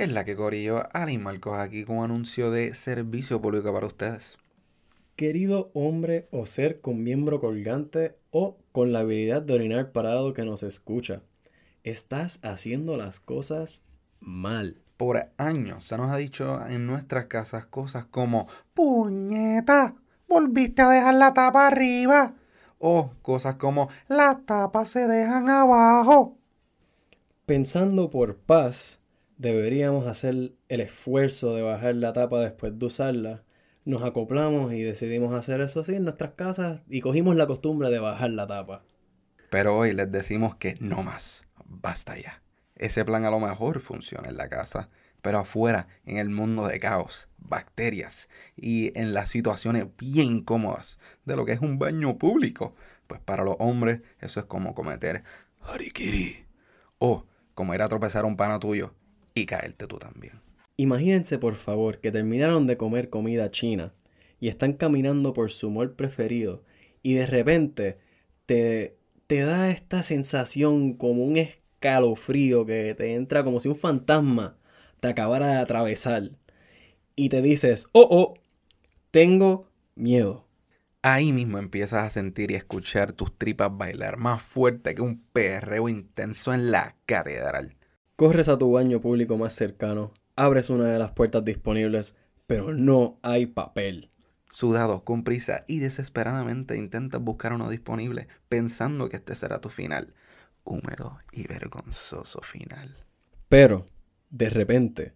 ¿Qué es la que Corillo? Ali Marcos aquí con un anuncio de servicio público para ustedes. Querido hombre o ser con miembro colgante o con la habilidad de orinar parado que nos escucha, estás haciendo las cosas mal. Por años se nos ha dicho en nuestras casas cosas como puñeta, volviste a dejar la tapa arriba. O cosas como las tapas se dejan abajo. Pensando por paz, deberíamos hacer el esfuerzo de bajar la tapa después de usarla. Nos acoplamos y decidimos hacer eso así en nuestras casas y cogimos la costumbre de bajar la tapa. Pero hoy les decimos que no más, basta ya. Ese plan a lo mejor funciona en la casa, pero afuera, en el mundo de caos, bacterias y en las situaciones bien incómodas de lo que es un baño público, pues para los hombres eso es como cometer harikiri o como ir a tropezar un pana tuyo y caerte tú también. Imagínense por favor que terminaron de comer comida china y están caminando por su mall preferido y de repente te, te da esta sensación como un escalofrío que te entra como si un fantasma te acabara de atravesar y te dices, oh, oh, tengo miedo. Ahí mismo empiezas a sentir y escuchar tus tripas bailar más fuerte que un perreo intenso en la catedral. Corres a tu baño público más cercano, abres una de las puertas disponibles, pero no hay papel. Sudado, con prisa y desesperadamente intentas buscar uno disponible, pensando que este será tu final. Húmedo y vergonzoso final. Pero, de repente,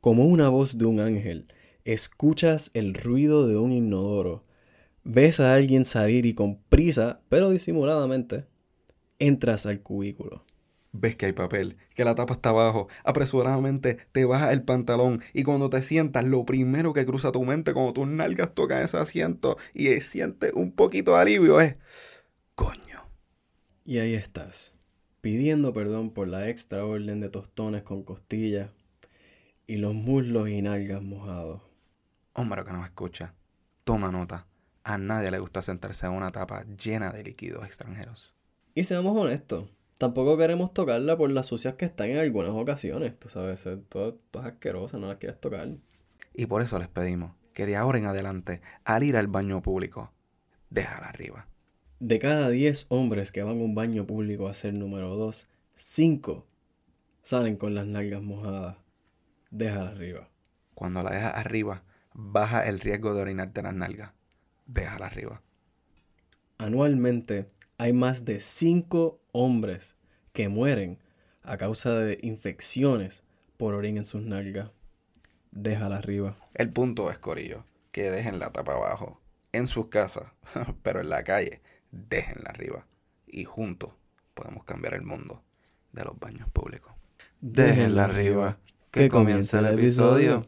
como una voz de un ángel, escuchas el ruido de un inodoro. Ves a alguien salir y con prisa, pero disimuladamente, entras al cubículo ves que hay papel, que la tapa está abajo, apresuradamente te bajas el pantalón y cuando te sientas, lo primero que cruza tu mente cuando tus nalgas tocan ese asiento y sientes un poquito de alivio es, coño. Y ahí estás, pidiendo perdón por la extra orden de tostones con costillas y los muslos y nalgas mojados. Hombre que nos escucha, toma nota. A nadie le gusta sentarse en una tapa llena de líquidos extranjeros. Y seamos honestos, Tampoco queremos tocarla por las sucias que están en algunas ocasiones. Tú sabes, todo, todo es asquerosa, no las quieres tocar. Y por eso les pedimos que de ahora en adelante, al ir al baño público, déjala arriba. De cada 10 hombres que van a un baño público a ser número 2, 5 salen con las nalgas mojadas. Déjala arriba. Cuando la dejas arriba, baja el riesgo de orinarte las nalgas. Déjala arriba. Anualmente hay más de 5 hombres que mueren a causa de infecciones por orín en sus nalgas. Déjala arriba. El punto es, Corillo, que dejen la tapa abajo. En sus casas, pero en la calle, déjenla arriba. Y juntos podemos cambiar el mundo de los baños públicos. Déjenla arriba. Que comience el episodio.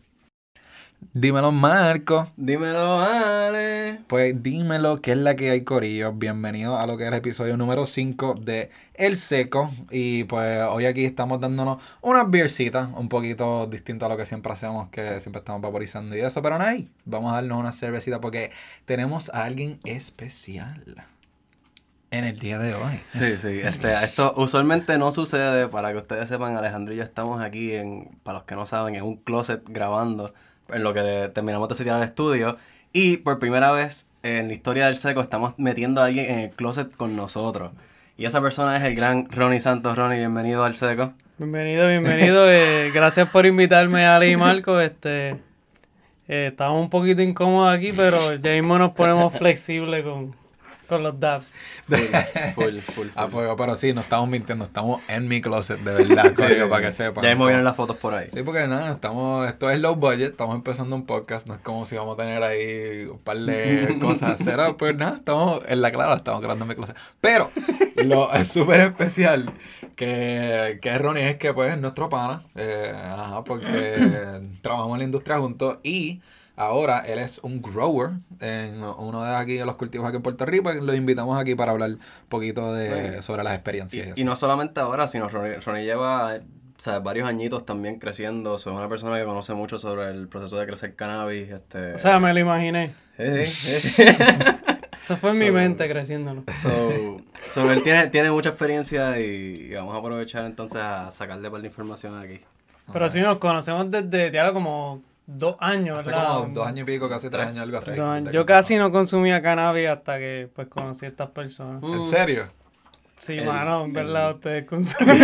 Dímelo, Marco. Dímelo, Ale. Pues dímelo, ¿qué es la que hay, Corillo? Bienvenido a lo que es el episodio número 5 de El Seco. Y pues hoy aquí estamos dándonos unas beercitas, un poquito distinto a lo que siempre hacemos, que siempre estamos vaporizando y eso. Pero no hay. Vamos a darnos una cervecita porque tenemos a alguien especial en el día de hoy. Sí, sí. Este, esto usualmente no sucede. Para que ustedes sepan, Alejandro y yo estamos aquí, en, para los que no saben, en un closet grabando en lo que terminamos de setear el estudio. Y por primera vez en la historia del seco estamos metiendo a alguien en el closet con nosotros. Y esa persona es el gran Ronnie Santos. Ronnie, bienvenido al seco. Bienvenido, bienvenido. Eh, gracias por invitarme, Ali y Marco. Este, eh, estamos un poquito incómodos aquí, pero ya mismo nos ponemos flexibles con, con los dabs. Full, full, A fuego, pero sí, no estamos mintiendo, estamos en mi closet, de verdad, para que sepan. Ya mismo vienen las fotos por ahí. Sí, porque nada, estamos, esto es low budget, estamos empezando un podcast, no es como si vamos a tener ahí un par de cosas cero, pues nada, estamos en la clara, estamos grabando en mi closet. Pero lo es súper especial que, que Ronnie es que pues es nuestro pana, eh, ajá, porque trabajamos en la industria juntos y Ahora él es un grower en uno de aquí de los cultivos aquí en Puerto Rico. Y lo invitamos aquí para hablar un poquito de, sobre las experiencias. Y, no solamente ahora, sino Ronnie, lleva varios añitos también creciendo. Soy una persona que conoce mucho sobre el proceso de crecer cannabis. Este... O sea, me lo imaginé. Eso fue en mi mente creciéndolo. él tiene, tiene mucha experiencia y, vamos a aprovechar entonces a sacarle par de información aquí. Pero sí nos conocemos desde, ya como dos años, Hace ¿verdad? como dos años y pico, casi tres años, algo así. Dos años. desde Yo casi no consumía cannabis hasta que pues conocí a estas personas. ¿En serio? Sí, El- mano, en el- verdad, ustedes consumen.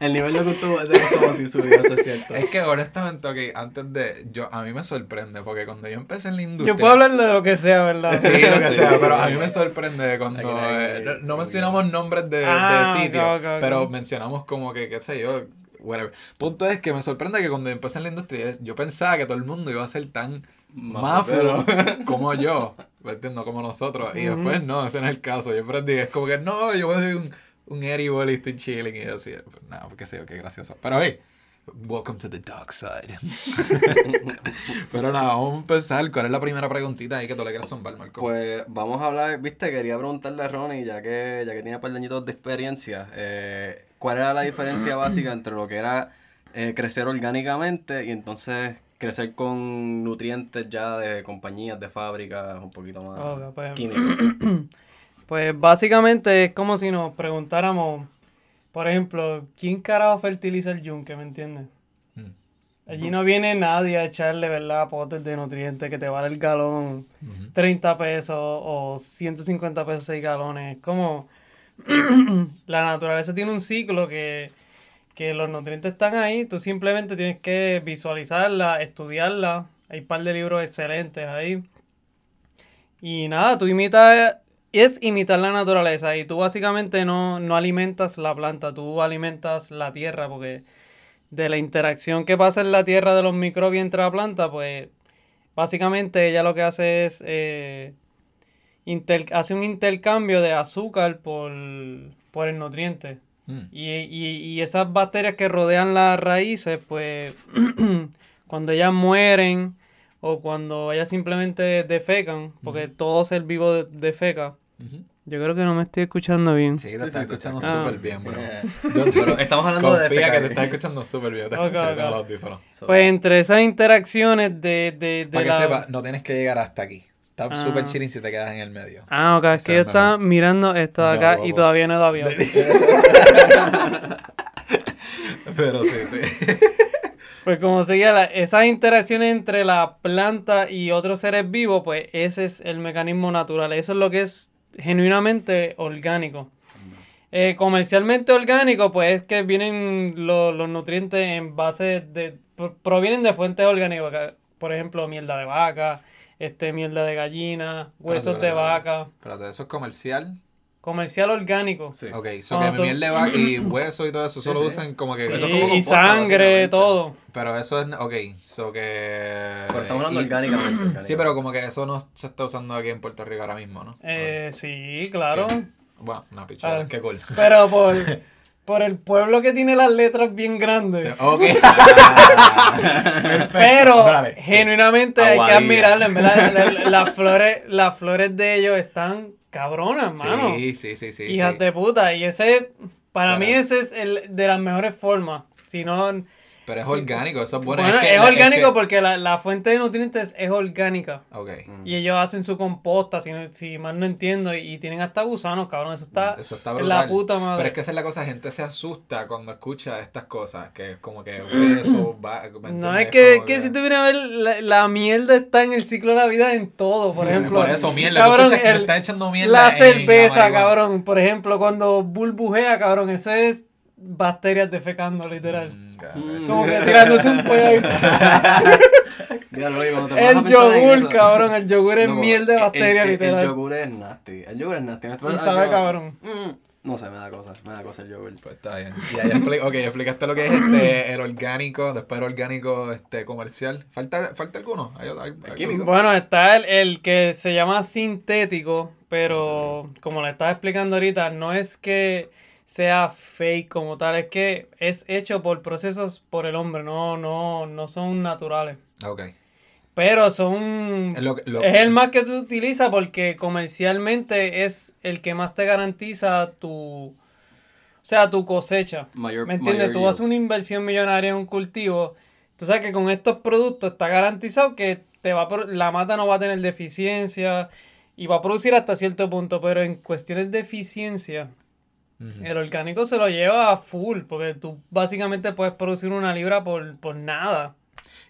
El nivel de cultura de eso sí subió, eso es cierto. Es que honestamente, ok, antes de. yo A mí me sorprende, porque cuando yo empecé en la industria. Yo puedo hablar de lo que sea, ¿verdad? Sí, lo que Sí. sea, pero a mí me sorprende cuando. Aquí no eh, no, no mencionamos nombres de, Ah, de sitios, pero mencionamos como que, qué sé yo, whatever. Punto es que me sorprende que cuando empecé en la industria, yo pensaba que todo el mundo iba a ser tan mafio como yo, ¿me entiendes? Como nosotros. Y después no, ese no es el caso. Yo aprendí, es como que no, yo soy un, un edible y estoy chilling y yo así, pues, nada, porque sé, qué gracioso. Pero hey, welcome to the dark side. Pero nada, vamos a empezar. ¿Cuál es la primera preguntita ahí que tú le quieres zumbar, Marco? Pues vamos a hablar, viste, quería preguntarle a Ronnie, ya que, ya que tiene un par de añitos de experiencia, eh, ¿cuál era la diferencia básica entre lo que era eh, crecer orgánicamente y entonces crecer con nutrientes ya de compañías, de fábricas, un poquito más Ok, pues- químicos? Pues básicamente es como si nos preguntáramos, por ejemplo, ¿quién carajo fertiliza el yunque, me entiendes? Mm. Allí no viene nadie a echarle, ¿verdad? Potes de nutrientes que te vale el galón Ujú. 30 pesos o 150 pesos 6 galones. Es como la naturaleza tiene un ciclo que, que los nutrientes están ahí, tú simplemente tienes que visualizarla, estudiarla. Hay un par de libros excelentes ahí. Y nada, tú imitas, es imitar la naturaleza y tú básicamente no, no alimentas la planta, tú alimentas la tierra porque de la interacción que pasa en la tierra de los microbios entre la planta, pues básicamente ella lo que hace es eh, inter- hace un intercambio de azúcar por, por el nutriente. Mm. Y, y, y esas bacterias que rodean las raíces, pues cuando ellas mueren o cuando ellas simplemente defecan, porque todo ser vivo de- defeca. Ujú. Yo creo que no me estoy escuchando bien. Sí, te Sí, estás sí, escuchando está- súper Ah. bien, bro. Yo te- pero estamos hablando de Confía que te estás escuchando súper bien. Te Ok, escucho, ok. tengo los audífonos. So, Pues entre esas interacciones de... de, de Para que sepas, no tienes que llegar hasta aquí. Está Ah. súper chilling si te quedas en el medio. Ah, ok, es que yo es estaba mejor. mirando esto de acá y todavía no he dado Pero sí, sí. Pues como seguía, la- esas interacciones entre la planta y otros seres vivos, pues ese es el mecanismo natural. Eso es lo que es genuinamente orgánico. Eh, comercialmente orgánico, pues es que vienen lo- los nutrientes en base de... pro- provienen de fuentes orgánicas. Por ejemplo, mierda de vaca, este, mierda de gallina, huesos Espérate, de vaca. espérate. Eso es comercial. Comercial orgánico. Sí. Ok, so que tú- miel de vaca y hueso y todo eso, solo sí. usan como que. Sí, Eso es como y sangre, todo. Pero eso es. Ok, so que. Pero estamos hablando y- orgánicamente. Sí, pero como que eso no se está usando aquí en Puerto Rico ahora mismo, ¿no? Eh, sí, claro. Bueno, una pichada, Ah. qué cool. Pero por, por el pueblo que tiene las letras bien grandes. Ok. Pero Dale, sí. genuinamente hay que admirarlo, en verdad. la- la- las flores, las flores de ellos están cabronas, mano. Sí, sí, sí, sí. Hijas sí. de puta. Y ese, para Pero mí, es- ese es el de las mejores formas. Si no, Pero es Sí. orgánico, eso es bueno. bueno, es, que- orgánico que- porque la, la fuente de nutrientes es orgánica. Ok. Y ellos hacen su composta, si, si mal no entiendo, y, y tienen hasta gusanos, cabrón. Eso está, Eso está brutal. la puta madre. Pero es que esa es la cosa, la gente se asusta cuando escucha estas cosas, que es como que hueso, va, ¿me No, es que, que si tú vienes a ver, la, la mierda está en el ciclo de la vida en todo, por ejemplo. Por eso, mierda, cabrón, tú escuchas que el- le están echando mierda La cerveza, cabrón. Por ejemplo, cuando burbujea, cabrón, eso es bacterias defecando, literal. Mm, cabrón. Como que tirándose un pollo ahí. El yogur, cabrón. El yogur es No, miel de bacterias, el, literal. El yogur es nasty. El yogur es nasty. Parece sabe cabrón. Mm, no sé, me da cosa. Me da cosa el yogur. Pues está bien. Y ahí expli- ok, explicaste lo que es este, el orgánico, después el orgánico este, comercial. ¿Falta, falta alguno? ¿Hay, hay- hay- químico. Bueno, está el, el que se llama sintético, pero como le estaba explicando ahorita, no es que sea fake como tal, es que es hecho por procesos por el hombre, no, no, no son naturales. Ok. Pero son... Es lo que- lo- es el más que se utiliza porque comercialmente es el que más te garantiza tu... O sea, tu cosecha. Mayor, ¿Me entiendes? mayor Tú yield. haces una inversión millonaria en un cultivo. Tú sabes que con estos productos está garantizado que te va a la mata no va a tener deficiencia y va a producir hasta cierto punto, pero en cuestiones de eficiencia El orgánico se lo lleva a full, porque tú básicamente puedes producir una libra por, por nada.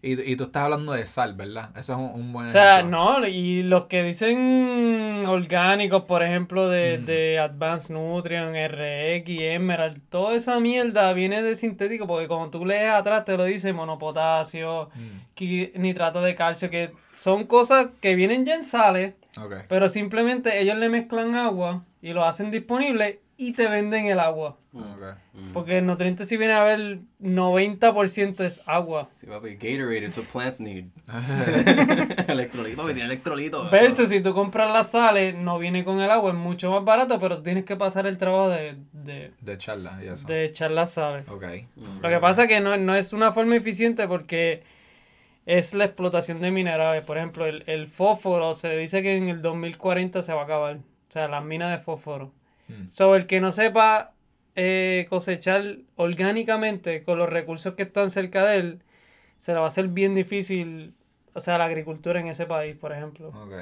Y, y tú estás hablando de sal, ¿verdad? Eso es un, un buen O sea, ejemplo. no, y los que dicen orgánicos, por ejemplo, de, Mm. de Advanced Nutrient, RX, Emerald, toda esa mierda viene de sintético, porque como tú lees atrás te lo dice monopotasio, Mm, nitrato de calcio, que son cosas que vienen ya en sales, pero simplemente ellos le mezclan agua y lo hacen disponible y te venden el agua. ok. Porque el nutriente si viene a ver 90% es agua. Sí, papi, Gatorade, it's what plants need. electrolito, papi, tiene electrolito. Versus si tú compras las sales, no viene con el agua, es mucho más barato, pero tienes que pasar el trabajo de, de, De charla y eso. de echar las sales. Ok. Lo que pasa es que no, no es una forma eficiente porque es la explotación de minerales. Por ejemplo, el, el fósforo se dice que en el 2040 se va a acabar. O sea, las minas de fósforo. Mm. So, el que no sepa eh, cosechar orgánicamente con los recursos que están cerca de él, se le va a hacer bien difícil, o sea, la agricultura en ese país, por ejemplo. Ok.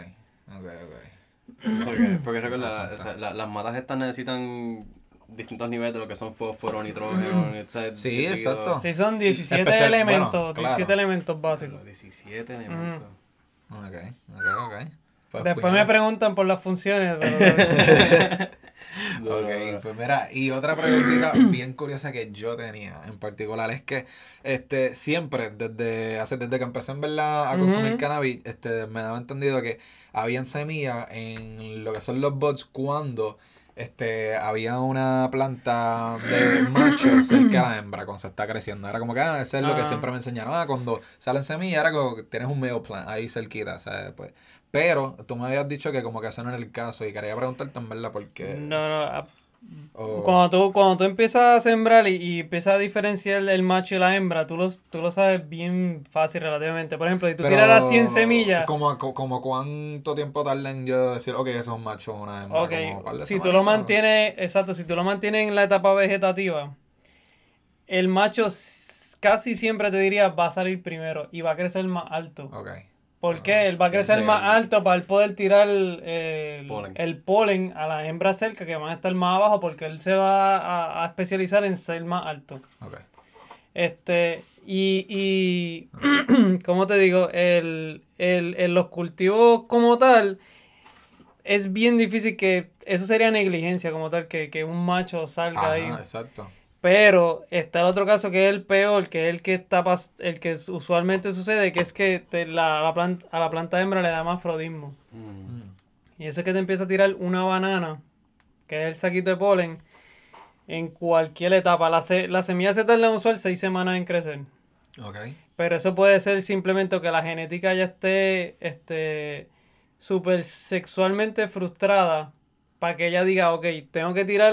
Ok, ok. Porque, porque recuerda, o sea, la- las matas estas necesitan distintos niveles de lo que son fósforo, nitrógeno, etc. Sí, líquido. exacto. Sí, son 17 Especial- elementos, bueno, claro. 17 elementos básicos. Los 17 elementos. Ok, ok, ok. Pues, Después me preguntan por las funciones, pero Ok, pues mira, y otra preguntita bien curiosa que yo tenía en particular es que este siempre, desde hace, desde que empecé en verdad a consumir cannabis, este, me daba entendido que habían semillas en lo que son los buds cuando este había una planta de macho cerca de la hembra cuando se está creciendo. Era como que ah, eso es lo que Ah. siempre me enseñaron. Ah, cuando salen semillas era como que tienes un male plant ahí cerquita, ¿sabes? Pues, pero tú me habías dicho que como que eso no era el caso y quería preguntarte en verdad porque... no, no. a- o- Cuando tú, cuando tú empiezas a sembrar y, y empiezas a diferenciar el macho y la hembra, tú, los, tú lo sabes bien fácil relativamente. Por ejemplo, si tú tiras las 100 semillas, Como, co- como cuánto tiempo tarda en yo decir, ok, eso es un macho o una hembra. ok, como si tú lo ¿no? mantienes, exacto, si tú lo mantienes en la etapa vegetativa, el macho casi siempre te diría va a salir primero y va a crecer más alto. Ok. ¿Por qué? Él va a crecer sí. más alto para él poder tirar el, Polen. el polen a las hembras cerca que van a estar más abajo porque él se va a, a especializar en ser más alto. Ok. Este, y, y ¿cómo te digo? El, el, en los cultivos como tal, es bien difícil que, eso sería negligencia como tal, que, que un macho salga Ajá, ahí. exacto. Pero está el otro caso que es el peor, que es el que está pas- el que usualmente sucede, que es que te- la, la planta, a la planta hembra le da mafrodismo. Mm. Y eso es que te empieza a tirar una banana, que es el saquito de polen, en cualquier etapa. La, se- la semilla se tarda en usual seis semanas en crecer. Pero eso puede ser simplemente que la genética ya esté este, súper sexualmente frustrada para que ella diga, ok, tengo que tirar,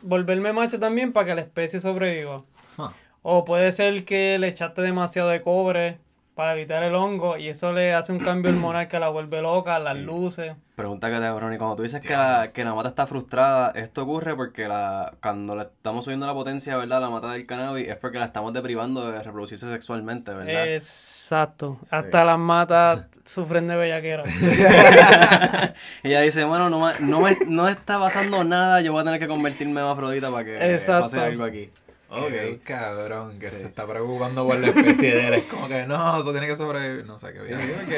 volverme macho también para que la especie sobreviva. Huh. O puede ser que le echaste demasiado de cobre para evitar el hongo y eso le hace un cambio hormonal que la vuelve loca, las luces. Pregunta que te hago, Ronnie. Cuando tú dices que la, que la mata está frustrada, esto ocurre porque la, cuando le estamos subiendo la potencia, ¿verdad? La mata del cannabis es porque la estamos deprivando de reproducirse sexualmente, ¿verdad? Exacto. Hasta las matas sufren de bellaquera. Ella dice, bueno, no, no, me, no está pasando nada, yo voy a tener que convertirme en afrodita para que Exacto. pase algo aquí. Qué Ok. cabrón, que se está preocupando por la especie de él. Es como que no, eso tiene que sobrevivir. No sé qué bien. Porque,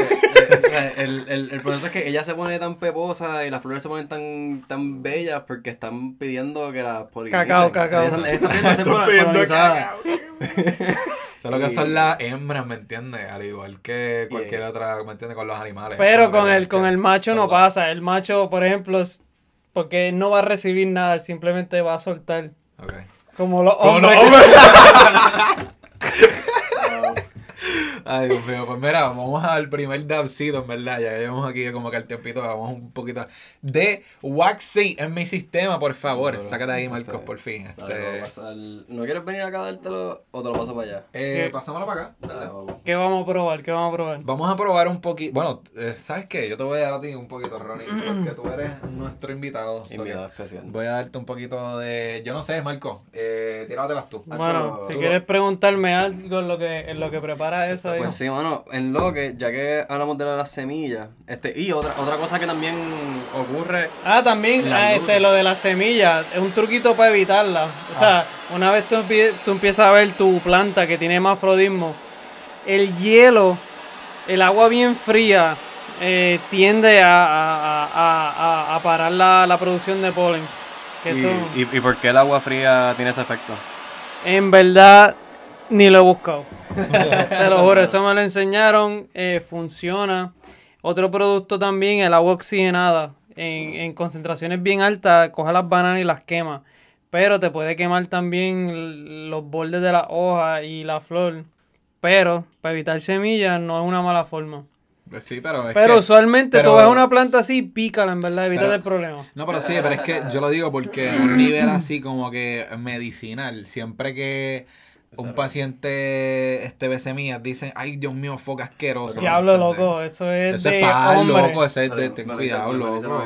eh, el, el, el proceso es que ella se pone tan peposa y las flores se ponen tan, tan bellas porque están pidiendo que las polinicen. Cacao, cacao. Ellas están pidiendo ser cacao. Eso es lo que son las hembras, ¿me entiendes? Al igual que cualquier otra, ¿me entiendes? Con los animales. Pero con el, con el macho no pasa. El macho, por ejemplo, es- porque él no va a recibir nada, él simplemente va a soltar. Como los Como hombres. Ay, Dios mío, pues mira, vamos al primer dabcito, en verdad. Ya llevamos aquí como que el tiempito, vamos un poquito de Waxy en mi sistema, por favor. Sácate ahí, Marcos, por fin. Dale, Este, paso al- ¿No quieres venir acá a dártelo o te lo paso para allá? eh, pasámoslo para acá. Dale, dale. vamos. ¿Qué vamos a probar? ¿Qué vamos a probar? Vamos a probar un poquito. Bueno, eh, ¿sabes qué? Yo te voy a dar a ti un poquito, Ronnie, porque tú eres nuestro invitado. Invitado especial. Voy a darte un poquito de. Yo no sé, Marco. Eh, tíratelas tú. Bueno, Hacho, si tú quieres preguntarme algo en lo que, en lo que prepara eso Pues sí, mano, en lo que, ya que hablamos de lo de las semillas, este, y otra, otra cosa que también ocurre. Ah, también ah, este, lo de las semillas, es un truquito para evitarla. O sea, Ah. una vez tú, tú empiezas a ver tu planta que tiene mafrodismo, el hielo, el agua bien fría, eh, tiende a, a- a- a- a parar la, la producción de polen. Que Y, eso, y, y por qué el agua fría tiene ese efecto? en verdad, ni lo he buscado. Te lo juro, eso me lo enseñaron, eh, funciona. Otro producto también, el agua oxigenada. En, en concentraciones bien altas, coge las bananas y las quema. Pero te puede quemar también los bordes de la hoja y la flor. Pero para evitar semillas no es una mala forma. Pues Sí, pero es pero que- usualmente pero- tú ves una planta así, pícala en verdad, evita el problema. No, pero sí, pero es que yo lo digo porque a un nivel así como que medicinal, siempre que un paciente este ve semillas, dicen, ay Dios mío, foca asqueroso. Diablo, ¿entendés? loco, eso es Eso de es para hombre. loco, ese es de, ten cuidado, loco.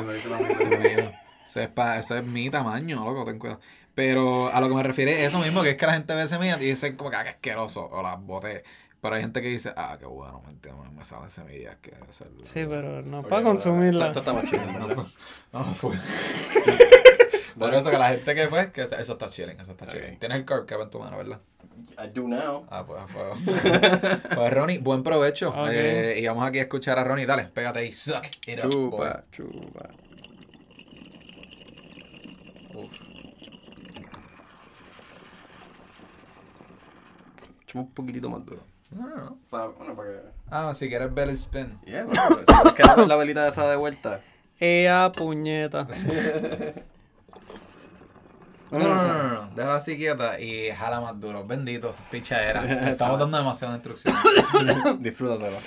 Eso es, pa- eso es mi tamaño, loco, ten cuidado. Pero a lo que me refiero es eso mismo, que es que la gente ve semillas y dice como que ah, qué asqueroso, o las boté. Pero hay gente que dice, ah, qué bueno, me, entiendo, me salen semillas. Que eso Sí, pero no para consumirla. Esto está más chido, No, fue. Por eso que la gente que fue, que eso está chilling, eso está chilling. Tienes el carb cap en tu mano, ¿verdad? I do now. Ah, pues a fuego. pues Ronnie, buen provecho. Ok. Eh, y vamos aquí a escuchar a Ronnie. Dale, pégate ahí. Suck it up, boy. Chupa, chupa. Echamos un poquitito más duro. No, no, no. Para, bueno, para que... Ah, si quieres ver el spin. Yeah, bueno, si nos queda la velita esa de vuelta. Ea puñeta. No, no, no, no, no. Déjala así quieta y jala más duro. Bendito, pichadera. Estamos dando demasiada instrucción. Disfrútatelo.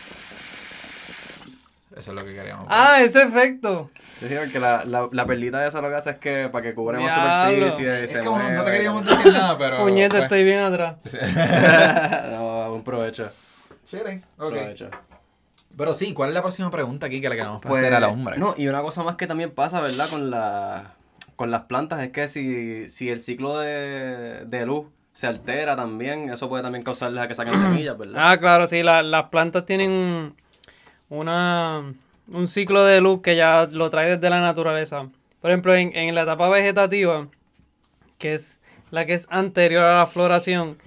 Eso es lo que queríamos. Ah, ese efecto. Yo digo que la, la, la perlita esa lo que hace es que para que cubra más superficie y es se como no mueva te queríamos decir nada, pero. Puñeta, pues, estoy bien atrás. no, buen provecho. Chilling. Ok. provecho. Pero sí, ¿cuál es la próxima pregunta aquí que le queremos Pues, hacer al hombre? No, y una cosa más que también pasa, ¿verdad? Con, la, con las plantas es que si, si el ciclo de, de luz se altera también, eso puede también causarles a que saquen semillas, ¿verdad? Ah, claro, sí, la- las plantas tienen una, un ciclo de luz que ya lo trae desde la naturaleza. Por ejemplo, en, en la etapa vegetativa, que es la que es anterior a la floración,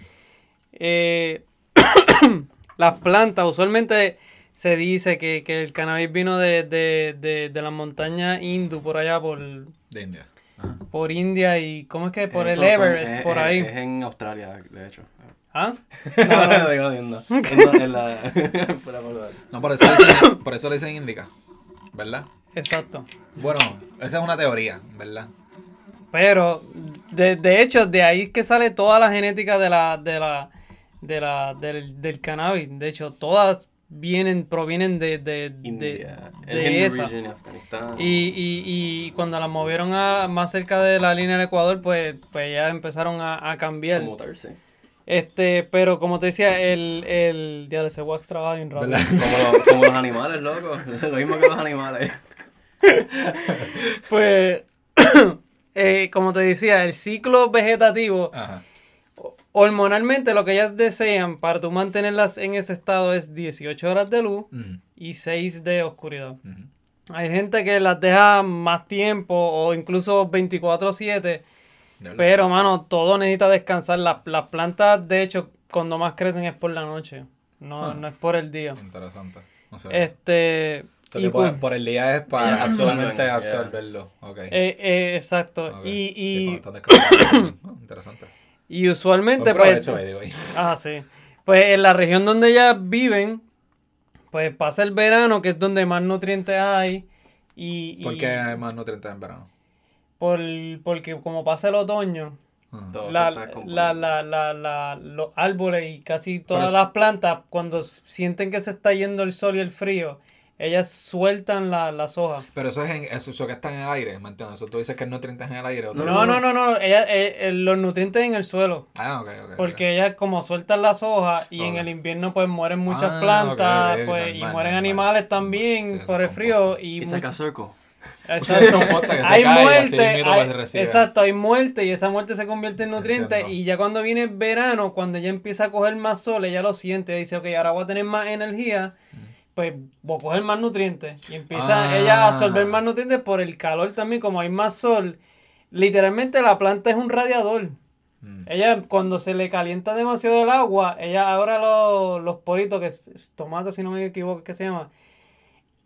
eh, las plantas usualmente se dice que, que el cannabis vino de, de, de, de las montañas hindú, por allá, por, De India. Ajá. por India y, ¿cómo es que? Por Eso el son- Everest, es- por es- ahí. Es en Australia, de hecho. ¿Ah? No, digo, por lugar. No, por eso, le dicen, por eso le dicen indica. ¿Verdad? Exacto. Bueno, esa es una teoría, ¿verdad? Pero, de, de hecho, de ahí es que sale toda la genética de la, de la, de la, del, del cannabis. De hecho, todas vienen, provienen de, de, de, India. esa. region Afganistán. Y, y, y cuando la movieron a, más cerca de la línea del Ecuador, pues, pues ya empezaron a, a cambiar. Este, pero como te decía, el, el día de ese wax trabaja bien rápido. ¿Verdad? Como, lo- como los animales, loco. Lo mismo que los animales. Pues, eh, como te decía, el ciclo vegetativo Ajá. Hormonalmente lo que ellas desean para tú mantenerlas en ese estado es 18 horas de luz y 6 de oscuridad. Hay gente que las deja más tiempo o incluso 24/7, De verdad. pero mano, todo necesita descansar. Las, las plantas, de hecho, cuando más crecen es por la noche, no, Ah. no es por el día. Interesante. No sé. Este... O sea, y por, el día es para Yeah, solamente absorben, absorberlo. Ok. eh, eh, exacto. Ok. Y, y. Oh, Interesante. Y usualmente, pues... Ah, sí. Pues en la región donde ellas viven, pues pasa el verano, que es donde más nutrientes hay. Y, y ¿Por qué hay más nutrientes en verano? por- porque como pasa el otoño, Ah. La, la, la, la, la- los árboles y casi todas las plantas, cuando sienten que se está yendo el sol y el frío, ellas sueltan la- las hojas. Pero eso es en, eso, eso que está en el aire, ¿me entiendes? Eso tú dices que es nutrientes en el aire. ¿o tú No, No, no, no, no, ellas, eh, eh, los nutrientes en el suelo. Ah, ok, ok. Porque ellas como sueltan las hojas y en el invierno pues mueren muchas Ah, plantas pues, y mueren normal. animales también Sí, por el es frío y It's much- like a circle. Exacto. Hay muerte, hay- pues exacto, hay muerte y esa muerte se convierte en nutrientes Entiendo. y ya cuando viene el verano, cuando ella empieza a coger más sol, ella lo siente, dice, ok, ahora voy a tener más energía, pues voy a coger más nutrientes y empieza Ah. ella a absorber más nutrientes por el calor también, como hay más sol, literalmente la planta es un radiador. Mm. Ella, cuando se le calienta demasiado el agua, ella abre los, los poritos, que es, es tomate, si no me equivoco, que se llama.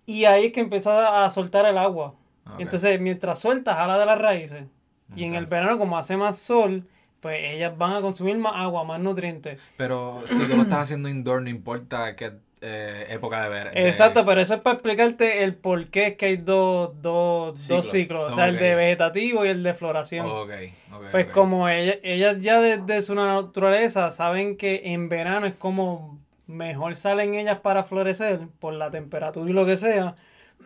Y ahí es que empieza a soltar el agua. Entonces, mientras suelta, jala de las raíces. Y en el verano, como hace más sol, pues ellas van a consumir más agua, más nutrientes. Pero si tú lo estás haciendo indoor, no importa qué eh, época de ver. de- Exacto, pero eso es para explicarte el por qué es que hay dos, dos, Ciclos. dos ciclos. O sea, el de vegetativo y el de floración. Ok, ok. Pues ok. como ella- ellas ya desde su naturaleza saben que en verano es como mejor salen ellas para florecer por la temperatura y lo que sea.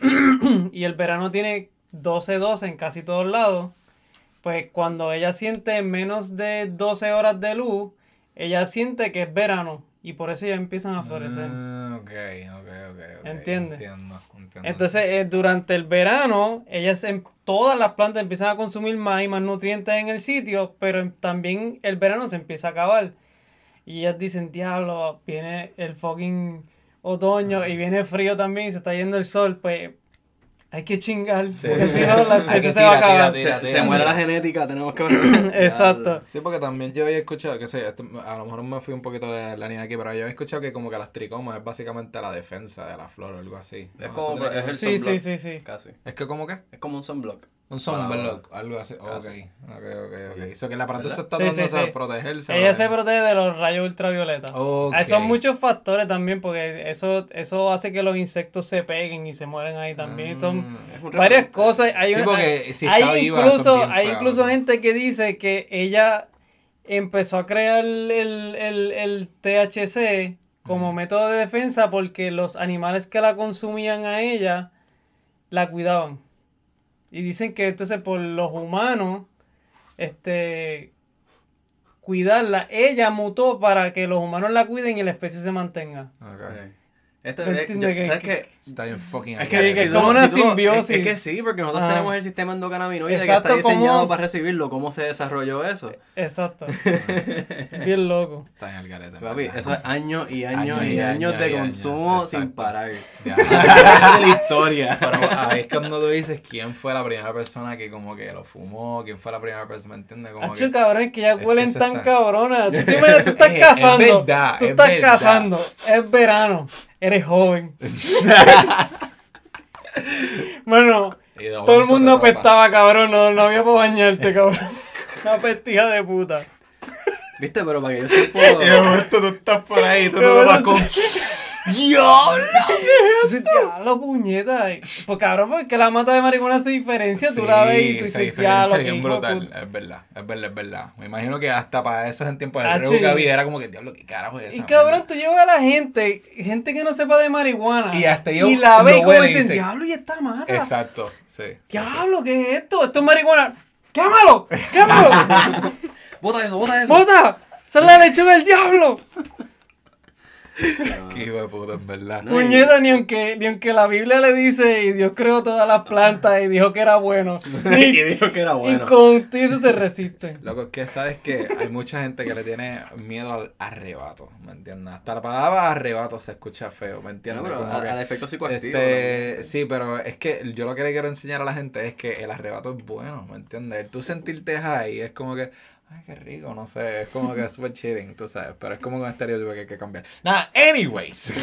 y el verano tiene 12-12 en casi todos lados. Pues cuando ella siente menos de 12 horas de luz, ella siente que es verano. Y por eso ya empiezan a florecer. Ah, ok, ok, ok. ok. ¿Entiendes? Entiendo, entiendo. Entonces, eh, durante el verano, ellas en todas las plantas empiezan a consumir más y más nutrientes en el sitio, pero en- también el verano se empieza a acabar. Y ellas dicen, diablo, viene el fucking otoño y viene frío también y se está yendo el sol, pues hay que chingar, Sí. porque si no la especie se va a acabar. Se, tira, se muere tira. la genética, tenemos que Exacto. Sí, porque también yo había escuchado, que sé, esto- a lo mejor me fui un poquito de la línea aquí, pero yo había escuchado que como que las tricomas es básicamente la defensa de la flor o algo así. Es ¿no? como- es el Sí, sí, sunblock. sí, sí. Casi. Es que como que Es como un sunblock. un sunblock, algo así. Ok, Casi. ok, ok, ok. Eso que la planta se ¿Verdad? está Sí, dando sí, protegerse. Ella se protege de los rayos ultravioletas. Ok. Hay- Son muchos factores también, porque eso, eso hace que los insectos se peguen y se mueren ahí también. Son Mm. Varias cosas. Hay, Sí, una- porque hay- si hay está viva, eso es incluso, hay incluso gente que dice que ella empezó a crear el, el- el THC como Mm. método de defensa porque los animales que la consumían a ella la cuidaban. Y dicen que entonces por los humanos, este cuidarla, ella mutó para que los humanos la cuiden y la especie se mantenga. Ok. Este, yo- Que- ¿Sabes que- qué? Está bien fucking Es Sí, que, que es como una si tú lo- simbiosis. Es, es que sí, porque nosotros Ah. tenemos el sistema endocannabinoide Exacto, que está diseñado como- para recibirlo. ¿Cómo se desarrolló eso? Exacto. Bien loco. Está en el garete. Papi, ¿verdad? eso es años y años Años y, y años años de y años, consumo sin parar. Ya. de la historia. Pero ahí es cuando tú dices quién fue la primera persona que como que lo fumó, quién fue la primera persona, ¿me entiendes? Como Hacho, que... cabrón, que ya Es que huelen tan cabronas. Tú tú estás Es- es verdad, tú es estás cazando. Es verano. Eres joven. bueno, todo el mundo apestaba, cabrón. No, no había para bañarte, cabrón. Una pestija de puta. ¿Viste? Pero para que yo tiempos... Y de momento tú estás por ahí, tú no- con... ¡Diablo! Entonces, diablo, puñeta. Pues cabrón, porque la mata de marihuana se diferencia. Tú la ves y tú se dices, diablo, qué de brutal. puta". Es verdad, es verdad, es verdad. Me imagino que hasta para eso en tiempo del Ah, sí. que había era como que, diablo, qué carajo es esa Y cabrón, mierda?" tú llevas a la gente, gente que no sepa de marihuana. Y hasta yo la ve lo y como y dicen, dice- diablo, y esta mata. Exacto, sí. sí, sí. Diablo, ¿qué es esto? Esto es marihuana. ¡Quémalo! ¡Quémalo! Bota eso, bota eso. ¡Bota! ¡Esa es la lechuga del diablo! Qué hijo de puta, en verdad. No, Puñeta, ni aunque, ni aunque la Biblia le dice y Dios creó todas las plantas y dijo que era bueno. y Ni, dijo que era y bueno. con todo eso se resisten. Loco, es que sabes que hay mucha gente que le tiene miedo al arrebato, ¿me entiendes? Hasta la palabra arrebato se escucha feo, ¿me No, entiendes? pero Como a- que, al efecto psicoactivo. este, también, sí, pero es que yo lo que le quiero enseñar a la gente es que el arrebato es bueno, ¿me entiendes? Tú sentirte ahí es como que, ay, qué rico, no sé, es como que súper chilling, tú sabes, pero es como un estereotipo que hay que cambiar. Nada, anyways,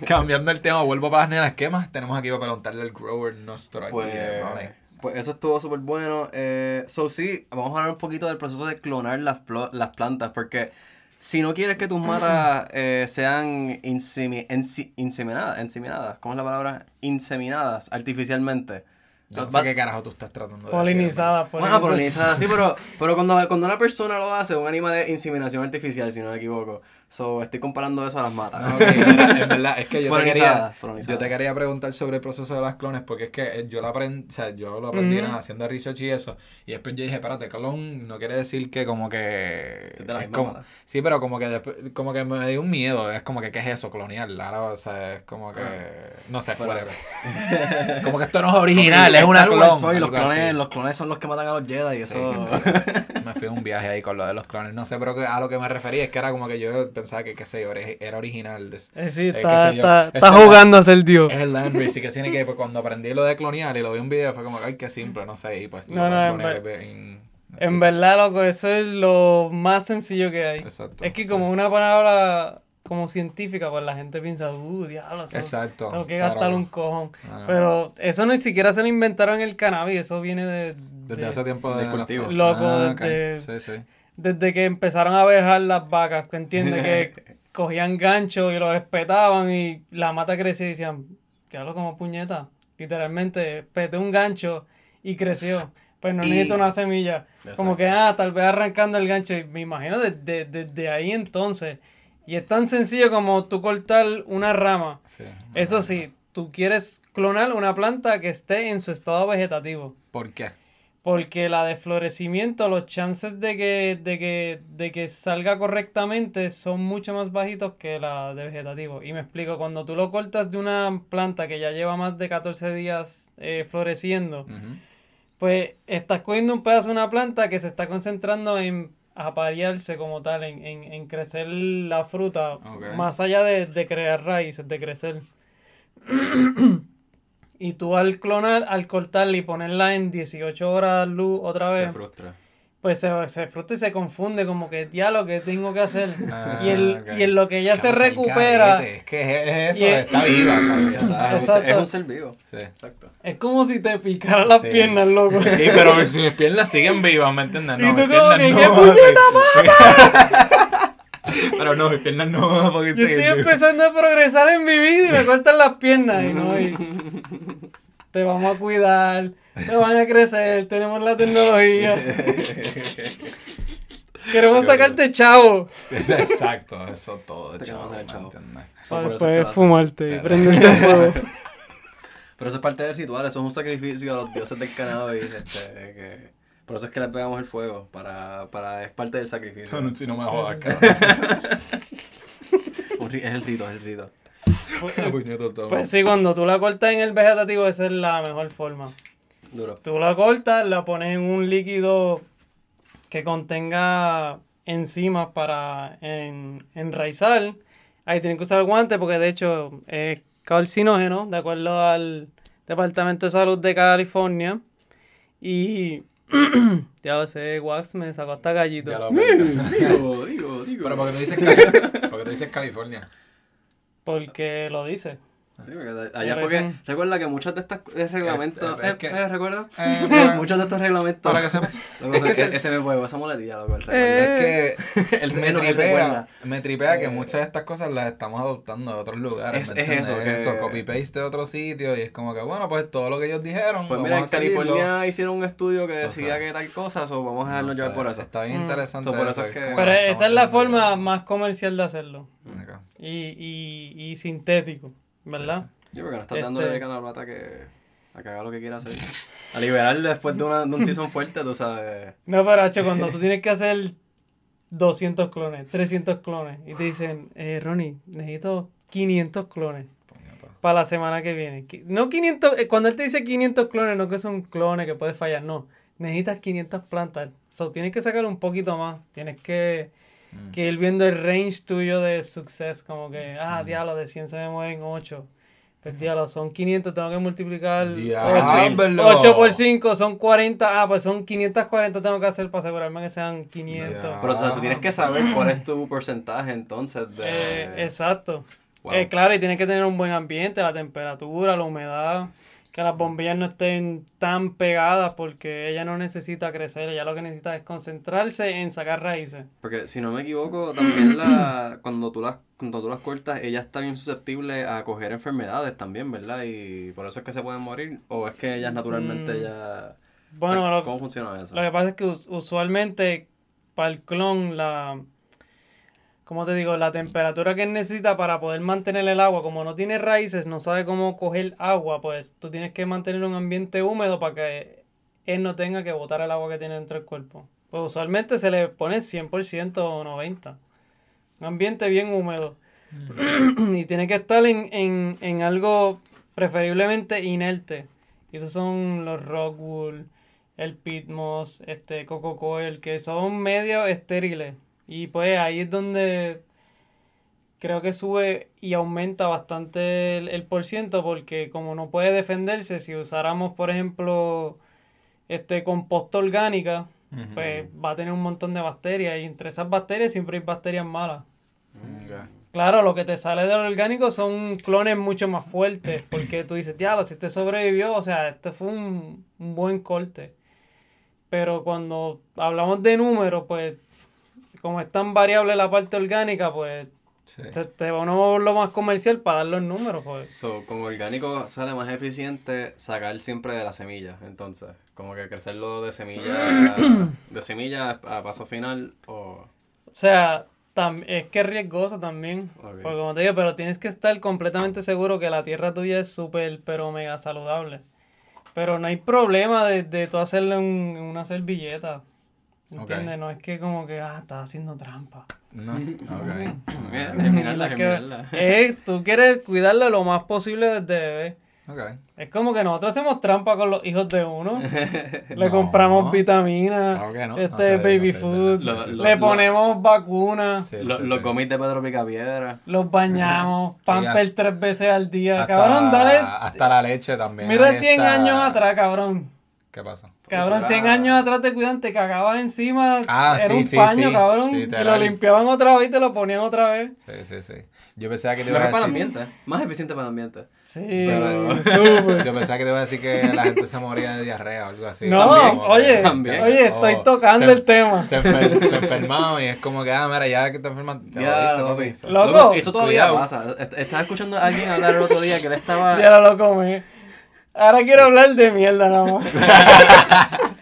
cambiando el tema, vuelvo para las nenas, ¿qué más tenemos aquí para preguntarle al grower nuestro aquí? Pues, eh, pues eso estuvo súper bueno. Eh, so sí, vamos a hablar un poquito del proceso de clonar las, las plantas, porque si no quieres que tus matas eh, sean inseminadas, inseminadas, ¿cómo es la palabra? Inseminadas artificialmente. Yo no sé qué carajo tú estás tratando de Polinizada, decir, Bueno, polinizada. polinizada, sí, pero, pero cuando, cuando una persona lo hace, un animal de inseminación artificial, si no me equivoco, So, estoy comparando eso a las matas. No, ok, mira, en verdad, es que yo te, quería, Polinizadas, polinizadas. yo te quería preguntar sobre el proceso de las clones, porque es que eh, yo lo aprendí, o sea, yo lo aprendí haciendo research y eso, y después yo dije, espérate, clon no quiere decir que como que... Es de como, sí, pero como que después, como que me dio un miedo, es como que, ¿qué es eso, clonear? Ahora, o sea, es como que, no sé, whatever. como que esto no es original, es una clon. los, clones, los clones son los que matan a los Jedi y eso... sí. Me fui a un viaje ahí con lo de los clones. No sé, pero que a lo que me refería es que era como que yo pensaba que, qué sé yo, era original. Es, Eh, sí, Eh, qué está, está, Este es- jugando a ser Dios. es el land race y que tiene que pues, cuando aprendí lo de clonear y lo vi en un video fue como, ay, qué simple, no sé. Y pues, No, de no, en ver- En verdad, loco, eso es lo más sencillo que hay. Exacto. Es que sí. como una palabra como científica, pues la gente piensa, uh, diablo, Exacto. tengo que gastar un cojón. Pero eso ni siquiera se lo inventaron en el cannabis, eso viene de... Desde de- hace tiempo de de la cultivo. Loco, Ah, desde- Sí, sí. Desde que empezaron a vejar las vacas, que entiende que cogían ganchos y los espetaban y la mata crecía y decían, ¿qué hago como puñeta? Literalmente, peté un gancho y creció. Pues no Y- necesito una semilla. Como que, ah, tal vez arrancando el gancho. Y me imagino desde, desde ahí entonces. Y es tan sencillo como tú cortar una rama. sí. Eso sí, tú quieres clonar una planta que esté en su estado vegetativo. ¿Por qué? Porque la de florecimiento, los chances de que, de que, de que salga correctamente son mucho más bajitos que la de vegetativo. Y me explico, cuando tú lo cortas de una planta que ya lleva más de 14 días eh, floreciendo, pues estás cogiendo un pedazo de una planta que se está concentrando en aparearse como tal, en, en, en crecer la fruta, más allá de, de crear raíces, de crecer. y tú al clonar, al cortarla y ponerla en 18 horas luz otra Se vez, frustra. pues se, se frustra y se confunde, como que diablo, ¿qué tengo que hacer? Ah, y, el, y en lo que ella se recupera, carete, Es que es, eso, es- está viva, ¿sabes? Ya está. Es un ser- Exacto. Es un ser vivo. Sí. Exacto. es como si te picara las Sí. piernas, loco. Sí, pero si mis piernas siguen vivas, ¿me entiendes? No, Y tú como que, no, ¿qué puñeta sí. Pero no, mis piernas no, porque Yo estoy empezando a progresar en mi vida y me cortan las piernas y no, y te vamos a cuidar, te van a crecer, tenemos la tecnología. Queremos sacarte chavo Es exacto, eso todo, Te chavo, quedamos ¿me de chavo. para por eso es que después fumarte y prenderte fuego. Pero eso es parte del ritual, eso es un sacrificio a los dioses del cannabis. Este, que, por eso es que le pegamos el fuego, para, para, es parte del sacrificio. No, si no me jodas, Es el rito, es el rito. Todo. Pues sí, cuando tú la cortas en el vegetativo esa es la mejor forma. Duro. Tú la cortas, la pones en un líquido que contenga enzimas para en, enraizar. Ahí tienen que usar guantes porque de hecho es carcinógeno, de acuerdo al Departamento de Salud de California. Y ya lo sé, Wax me sacó hasta gallito. Ya lo perdí. Digo, digo, digo. Pero porque tú dices Cali- porque tú dices California. Porque lo dice. Sí, allá fue que, eso- recuerda que muchos de estos reglamentos, es que- eh, recuerda, Eh, muchos de estos reglamentos, Para que sepas. Loco, Es que ese, se- ese me puede, esa muletilla, loco, el Eh. Es que El me tripea, me tripea que Eh, muchas de estas cosas las estamos adoptando de otros lugares. Es- eso, que- copy paste de otro sitio y es como que, bueno, pues todo lo que ellos dijeron. Pues mira, en. California hicieron un estudio que decía que tal cosa, o vamos a No sé, llevar por eso. Está bien Mm. interesante. So, por eso es que- como Pero esa es la forma más comercial de hacerlo. Y, y, y sintético, ¿verdad? Yo porque no estás Este- dándole a la plata que a que haga lo que quiera hacer. A liberar después de, una, de un season fuerte, tú sabes. No, pero Hacho, cuando tú tienes que hacer 200 clones, 300 clones, y te dicen, eh, Ronnie, necesito 500 clones para la semana que viene. No 500, eh, cuando él te dice 500 clones, no que son clones que puedes fallar, no. Necesitas 500 plantas. So, tienes que sacar un poquito más. Tienes que, Mm. que ir viendo el range tuyo de success. Como que, ah, diablo, de 100 se me mueren 8. Pues diablo, son 500, tengo que multiplicar Diablo. 8 por 5, son 40. Ah, pues son 540 tengo que hacer para asegurarme que sean 500. Ya. Pero o sea, tú tienes que saber cuál es tu porcentaje entonces de. Eh, exacto. Wow. Eh, claro, y tienes que tener un buen ambiente, la temperatura, la humedad, que las bombillas no estén tan pegadas porque ella no necesita crecer, ella lo que necesita es concentrarse en sacar raíces. Porque si no me equivoco, también la, cuando, tú las, cuando tú las cortas, ella está bien susceptible a coger enfermedades también, ¿verdad? Y por eso es que se pueden morir. ¿O es que ellas naturalmente Mm. ya... Bueno, ¿Cómo funciona eso? lo que pasa es que us- usualmente para el clon la... como te digo, la temperatura que necesita para poder mantener el agua. Como no tiene raíces, no sabe cómo coger agua, pues tú tienes que mantener un ambiente húmedo para que él no tenga que botar el agua que tiene dentro del cuerpo. Pues usualmente se le pone 100% o 90%. Un ambiente bien húmedo. y tiene que estar en, en, en algo preferiblemente inerte. Y esos son los rockwool, el pitmos, este coco coel, que son medio estériles. Y pues ahí es donde creo que sube y aumenta bastante el, el por ciento porque como no puede defenderse, si usáramos por ejemplo este composta orgánica, pues va a tener un montón de bacterias y entre esas bacterias siempre hay bacterias malas. Claro, lo que te sale del orgánico son clones mucho más fuertes, porque tú dices, diablo, si este sobrevivió, o sea, este fue un, un buen corte. Pero cuando hablamos de números, pues, como es tan variable la parte orgánica, pues, Sí. te, te ponemos lo más comercial para dar los números, pues. So, con orgánico sale más eficiente sacar siempre de la semilla, entonces. Como que crecerlo de semilla de semilla a paso final o... O sea, tam- es que es riesgoso también. Porque como te digo, pero tienes que estar completamente seguro que la tierra tuya es súper, pero mega saludable. Pero no hay problema de, de tú hacerlo en, en una servilleta. ¿Entiendes? No es que como que, ah, estás haciendo trampa. No, ok. Mira, germinarla, Es que- germinarla. eh, tú quieres cuidarla lo más posible desde bebé. Ok. Es como que nosotros hacemos trampa con los hijos de uno. Le No. compramos vitaminas, Claro no. este baby no food, Lo- le lo- ponemos vacunas. Sí, Lo- sí, de Pedro Picapiedra. Los bañamos, pamper tres veces al día. Hasta- cabrón, dale. Hasta la leche también. Mira ahí 100 está. años atrás, cabrón. ¿Qué pasó? Cabrón, Pues 100 era- años atrás te cuidan, te cagabas encima. Ah, era sí, un sí, paño, sí, cabrón. Y lo limpiaban otra vez y te lo ponían otra vez. Sí, sí, sí. Yo pensaba que te ibas a para el decir... ambiente. Más eficiente para el ambiente. Sí, Pero-. Yo pensaba que te iba a decir que la gente se moría de diarrea o algo así. No, oye, También. oye, estoy Oh, tocando se- el tema. Se, enfer- se enfermaban y es como que, ah, mira, ya que te enfermas, te Ya, papi. papi. Loco. Esto todavía Cuidado. pasa. Est- Estaba escuchando a alguien hablar el otro día que él estaba... Ya lo comí. Ahora quiero hablar de mierda nada más.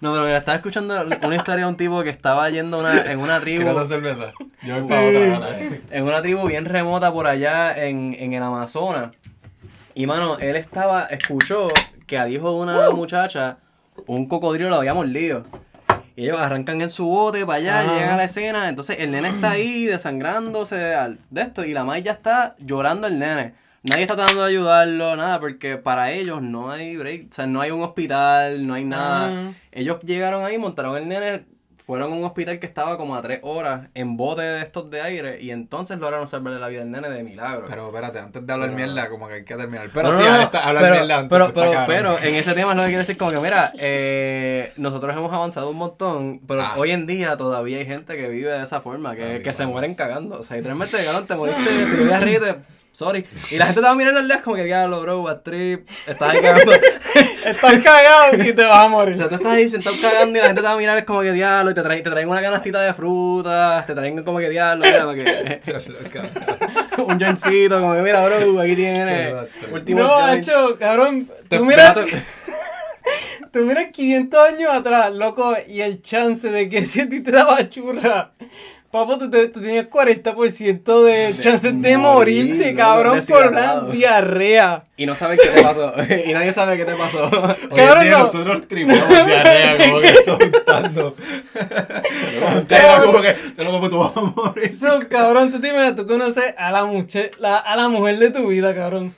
No, pero mira, estaba escuchando una historia de un tipo que estaba yendo una- en una tribu... ¿Quieres otra cerveza? Yo Sí. para otra. dale. en una tribu bien remota por allá en, en el Amazonas. Y mano, él estaba, escuchó que al hijo de una muchacha, un cocodrilo lo había mordido. Y ellos arrancan en su bote para allá, Ajá. llegan a la escena. Entonces el nene está ahí desangrándose al- de esto. Y la madre ya está llorando el nene. Nadie está tratando de ayudarlo, nada, porque para ellos no hay break. O sea, no hay un hospital, no hay nada. Ellos llegaron ahí, montaron el nene, fueron a un hospital que estaba como a tres horas en bote de estos de aire y entonces lograron salvarle la vida al nene de milagro. Pero espérate, antes de hablar mierda, como que hay que terminar. Pero No, sí, no, no, esta- hablar pero, mierda antes. pero, está pero, pero en ese tema es lo que quiero decir como que mira, eh, nosotros hemos avanzado un montón, pero Ah. hoy en día todavía hay gente que vive de esa forma, que, Papi, que se mueren cagando. O sea, literalmente, cabrón, te moriste, te y te- Sorry. Y la gente te va mirando al dedo como que diablo, bro, bad trip, estás ahí cagando. Estás cagado y te vas a O morir. sea, tú estás ahí sentado cagando y la gente te va a mirar como que diablo y te traen, te traen una canastita de frutas, te traen como que diablo, mira, para que, un jointcito, como que mira, bro, aquí tienes último No, hecho, cabrón. Te- Tú miras, tú miras 500 años atrás, loco, y el chance de que si a ti te daba churra. Papo, tú, te- tú tenías 40% de chances de, morir, morirte, cabrón, por una diarrea. Y no sabes qué te pasó. y nadie sabe qué te pasó. Cabrón, no. nosotros tripeamos diarrea, como que eso estando. Era como que, te lo como tú vas a morir. Eso, cabrón, tú te imaginas, tú conoces a la, muche- la, a la mujer de tu vida, cabrón.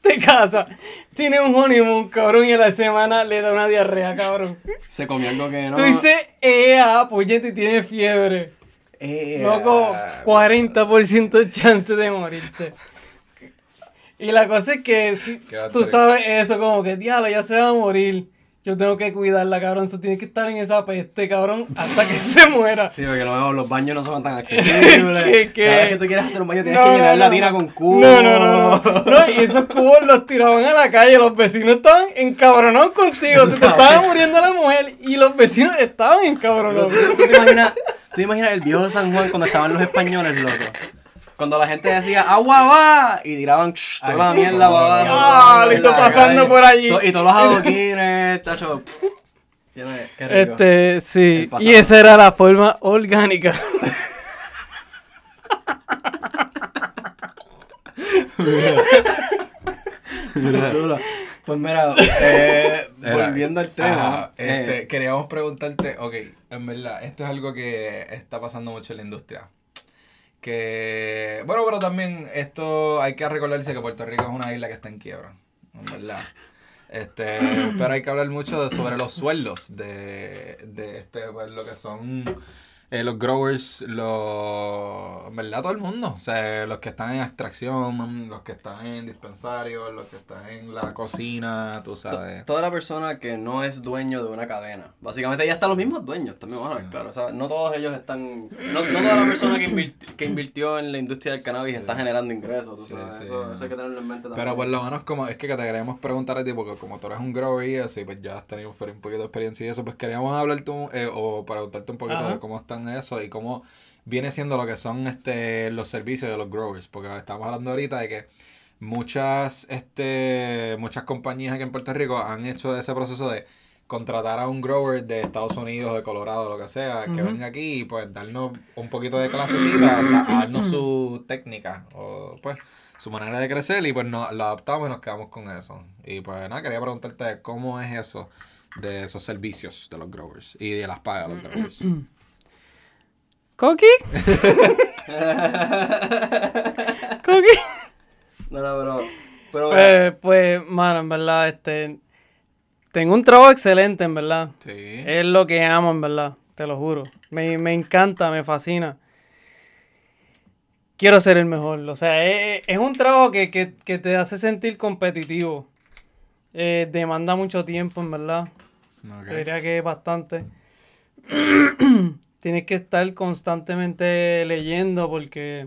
Te casa, tiene un honeymoon, cabrón, y a la semana le da una diarrea, cabrón. Se comió algo que no. Tú dices, ea, puñete, y tiene fiebre. Eh, Loco, ah, 40% chance de morirte. Y la cosa es que si tú sabes eso, como que, diablo, ya se va a morir. Yo tengo que cuidarla, cabrón. Eso tiene que estar en esa peste, cabrón, hasta que se muera. Sí, porque lo vemos, los baños no son tan accesibles. ¿Qué, qué? Cada vez que tú quieres hacer un baño tienes No, que llenar no, la no. tina con cubo. No, no, no, no. No, y esos cubos los tiraban a la calle. Los vecinos estaban encabronados contigo. Se te estaba muriendo la mujer y los vecinos estaban encabronados. ¿Tú, tú te imaginas, tú te imaginas el viejo San Juan cuando estaban los españoles, loco? Cuando la gente decía ah, agua va y tiraban toda la mierda para abajo. Ah, le pasando por allí. Y todos los adoquines, tacho. Este, sí. Y esa era la forma orgánica. Pues mira, eh, volviendo al tema. Eh. Este. Queríamos preguntarte, ok, en verdad, esto es algo que está pasando mucho en la industria. Que, bueno, pero también esto hay que recordarse que Puerto Rico es una isla que está en quiebra, en verdad. Este, pero hay que hablar mucho de- sobre los sueldos de, de este, pues, lo que son eh, los growers, los, verdad todo el mundo, o sea, los que están en extracción, los que están en dispensarios, los que están en la cocina, tú sabes. Toda la persona que no es dueño de una cadena. Básicamente ya están los mismos dueños también, bueno, claro. O sea, no todos ellos están. No, no toda la persona que, invir- que invirtió en la industria del cannabis está generando ingresos. tú Sí, sabes, sí, eso, eso hay que tenerlo en mente también. Pero por lo menos como es que te queríamos preguntar a ti, porque como tú eres un grower y y pues ya has tenido un poquito de experiencia y eso, pues queríamos hablarte un- eh, o preguntarte un poquito Ajá. de cómo están eso y cómo viene siendo lo que son este los servicios de los growers, porque estamos hablando ahorita de que muchas este muchas compañías aquí en Puerto Rico han hecho ese proceso de contratar a un grower de Estados Unidos, de Colorado, lo que sea, que venga aquí y pues darnos un poquito de clasecita, da- darnos su técnica o pues su manera de crecer y pues nos lo adaptamos y nos quedamos con eso. Y pues nada, quería preguntarte cómo es eso de esos servicios de los growers y de las pagas de los growers. ¿Coqui? ¿Coqui? No, no, pero. pero Pues, pues, mano, en verdad, este. Tengo un trabajo excelente, en verdad. Sí. Es lo que amo, en verdad. Te lo juro. Me, me encanta, me fascina. Quiero ser el mejor. O sea, es, es un trabajo que, que- que te hace sentir competitivo. Eh, demanda mucho tiempo, en verdad. Ok. Te diría que es bastante. Tienes que estar constantemente leyendo porque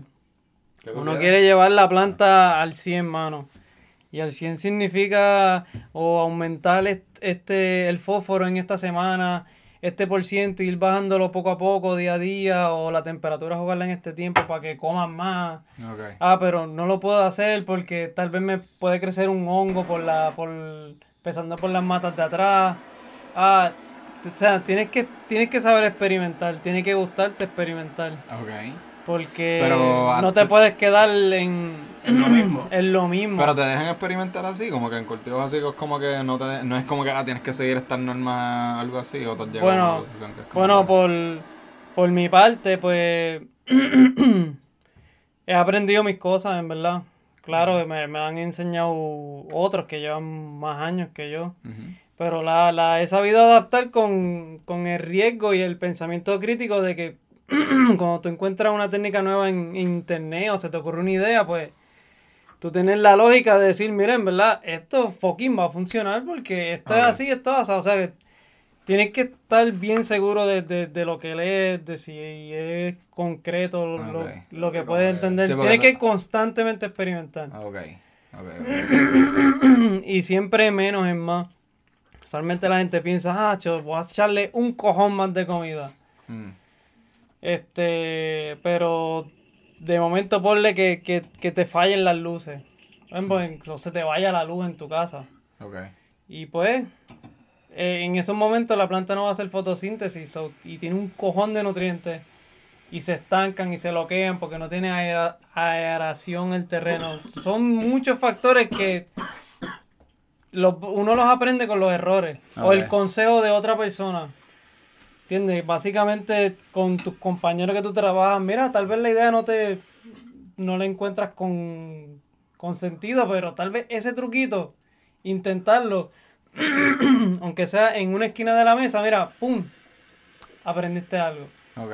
¿Qué tú uno quiere llevar la planta al 100, mano. Y al 100 significa o aumentar est- este, el fósforo en esta semana, este por ciento, ir bajándolo poco a poco, día a día, o la temperatura jugarla en este tiempo para que coman más. Ah, pero no lo puedo hacer porque tal vez me puede crecer un hongo por la, por, empezando por las matas de atrás. Ah, o sea, tienes que, tienes que saber experimentar, tiene que gustarte experimentar. Ok. Porque Pero, no ah, te puedes quedar en, En lo mismo. en lo mismo. Pero te dejan experimentar así, como que en cultivos así, que es como que no te no es como que ah, tienes que seguir estas normas, algo así, o te has llegado a Bueno, una posición que es como Bueno, que- por, por mi parte, pues he aprendido mis cosas, en verdad. Claro, me, me han enseñado otros que llevan más años que yo. Ujú. Pero la, la he sabido adaptar con, con el riesgo y el pensamiento crítico de que cuando tú encuentras una técnica nueva en internet o se te ocurre una idea, pues tú tienes la lógica de decir, mira, en verdad, esto fucking va a funcionar porque esto es así, esto es así. O sea, que tienes que estar bien seguro de, de, de lo que lees, de si es concreto lo, lo- Ok. lo que puedes entender. Sí, tienes que constantemente experimentar. Ah, ok. y siempre menos es más. Usualmente la gente piensa, ah, voy a echarle un cojón más de comida. Mm. Este, pero de momento ponle que, que, que te fallen las luces. En- o se te vaya la luz en tu casa. Ok. Y pues, eh, en esos momentos la planta no va a hacer fotosíntesis so- y tiene un cojón de nutrientes y se estancan y se bloquean porque no tiene aera- aeración el terreno. Son muchos factores que los- uno los aprende con los errores o el consejo de otra persona. ¿Entiendes? Básicamente con tus compañeros que tú trabajas, mira, tal vez la idea no te no la encuentras con, con sentido, pero tal vez ese truquito, intentarlo, aunque sea en una esquina de la mesa, mira, ¡pum! Aprendiste algo. Ok.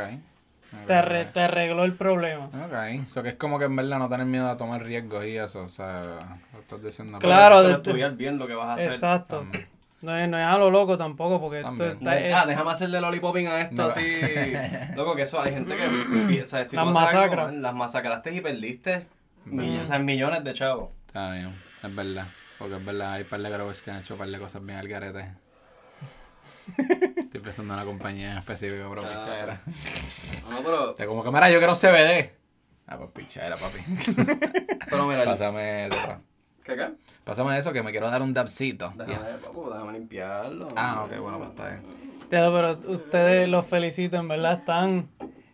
Te, arre- te arregló el problema. Ok, eso que es como que en verdad no tener miedo a tomar riesgos y eso, o sea, lo estás diciendo. Claro, de- estudiar bien lo que vas a hacer. Exacto. También. No es, no es a lo loco tampoco, porque esto También. está... es- ah, déjame hacerle lollipoping a esto No. así. Loco, que eso hay gente que. o sea, si Las haces algo, masacra. man, las masacraste y perdiste millones, o sea, millones de chavos. Está bien, es verdad. Porque es verdad, hay par de growers que han hecho par de cosas bien al garete. Estoy pensando en una compañía en específico, bro, Ah, pichadera. No, pero. Como que, mira, yo quiero CBD. Ah, pues pichadera, papi. Pero mira, Pásame eso. ¿qué acá? Pásame eso que me quiero dar un dabcito. Déjame, Yes. papu, déjame limpiarlo. Ah, ok, bueno, pues está bien. Pero ustedes los felicito, en verdad están,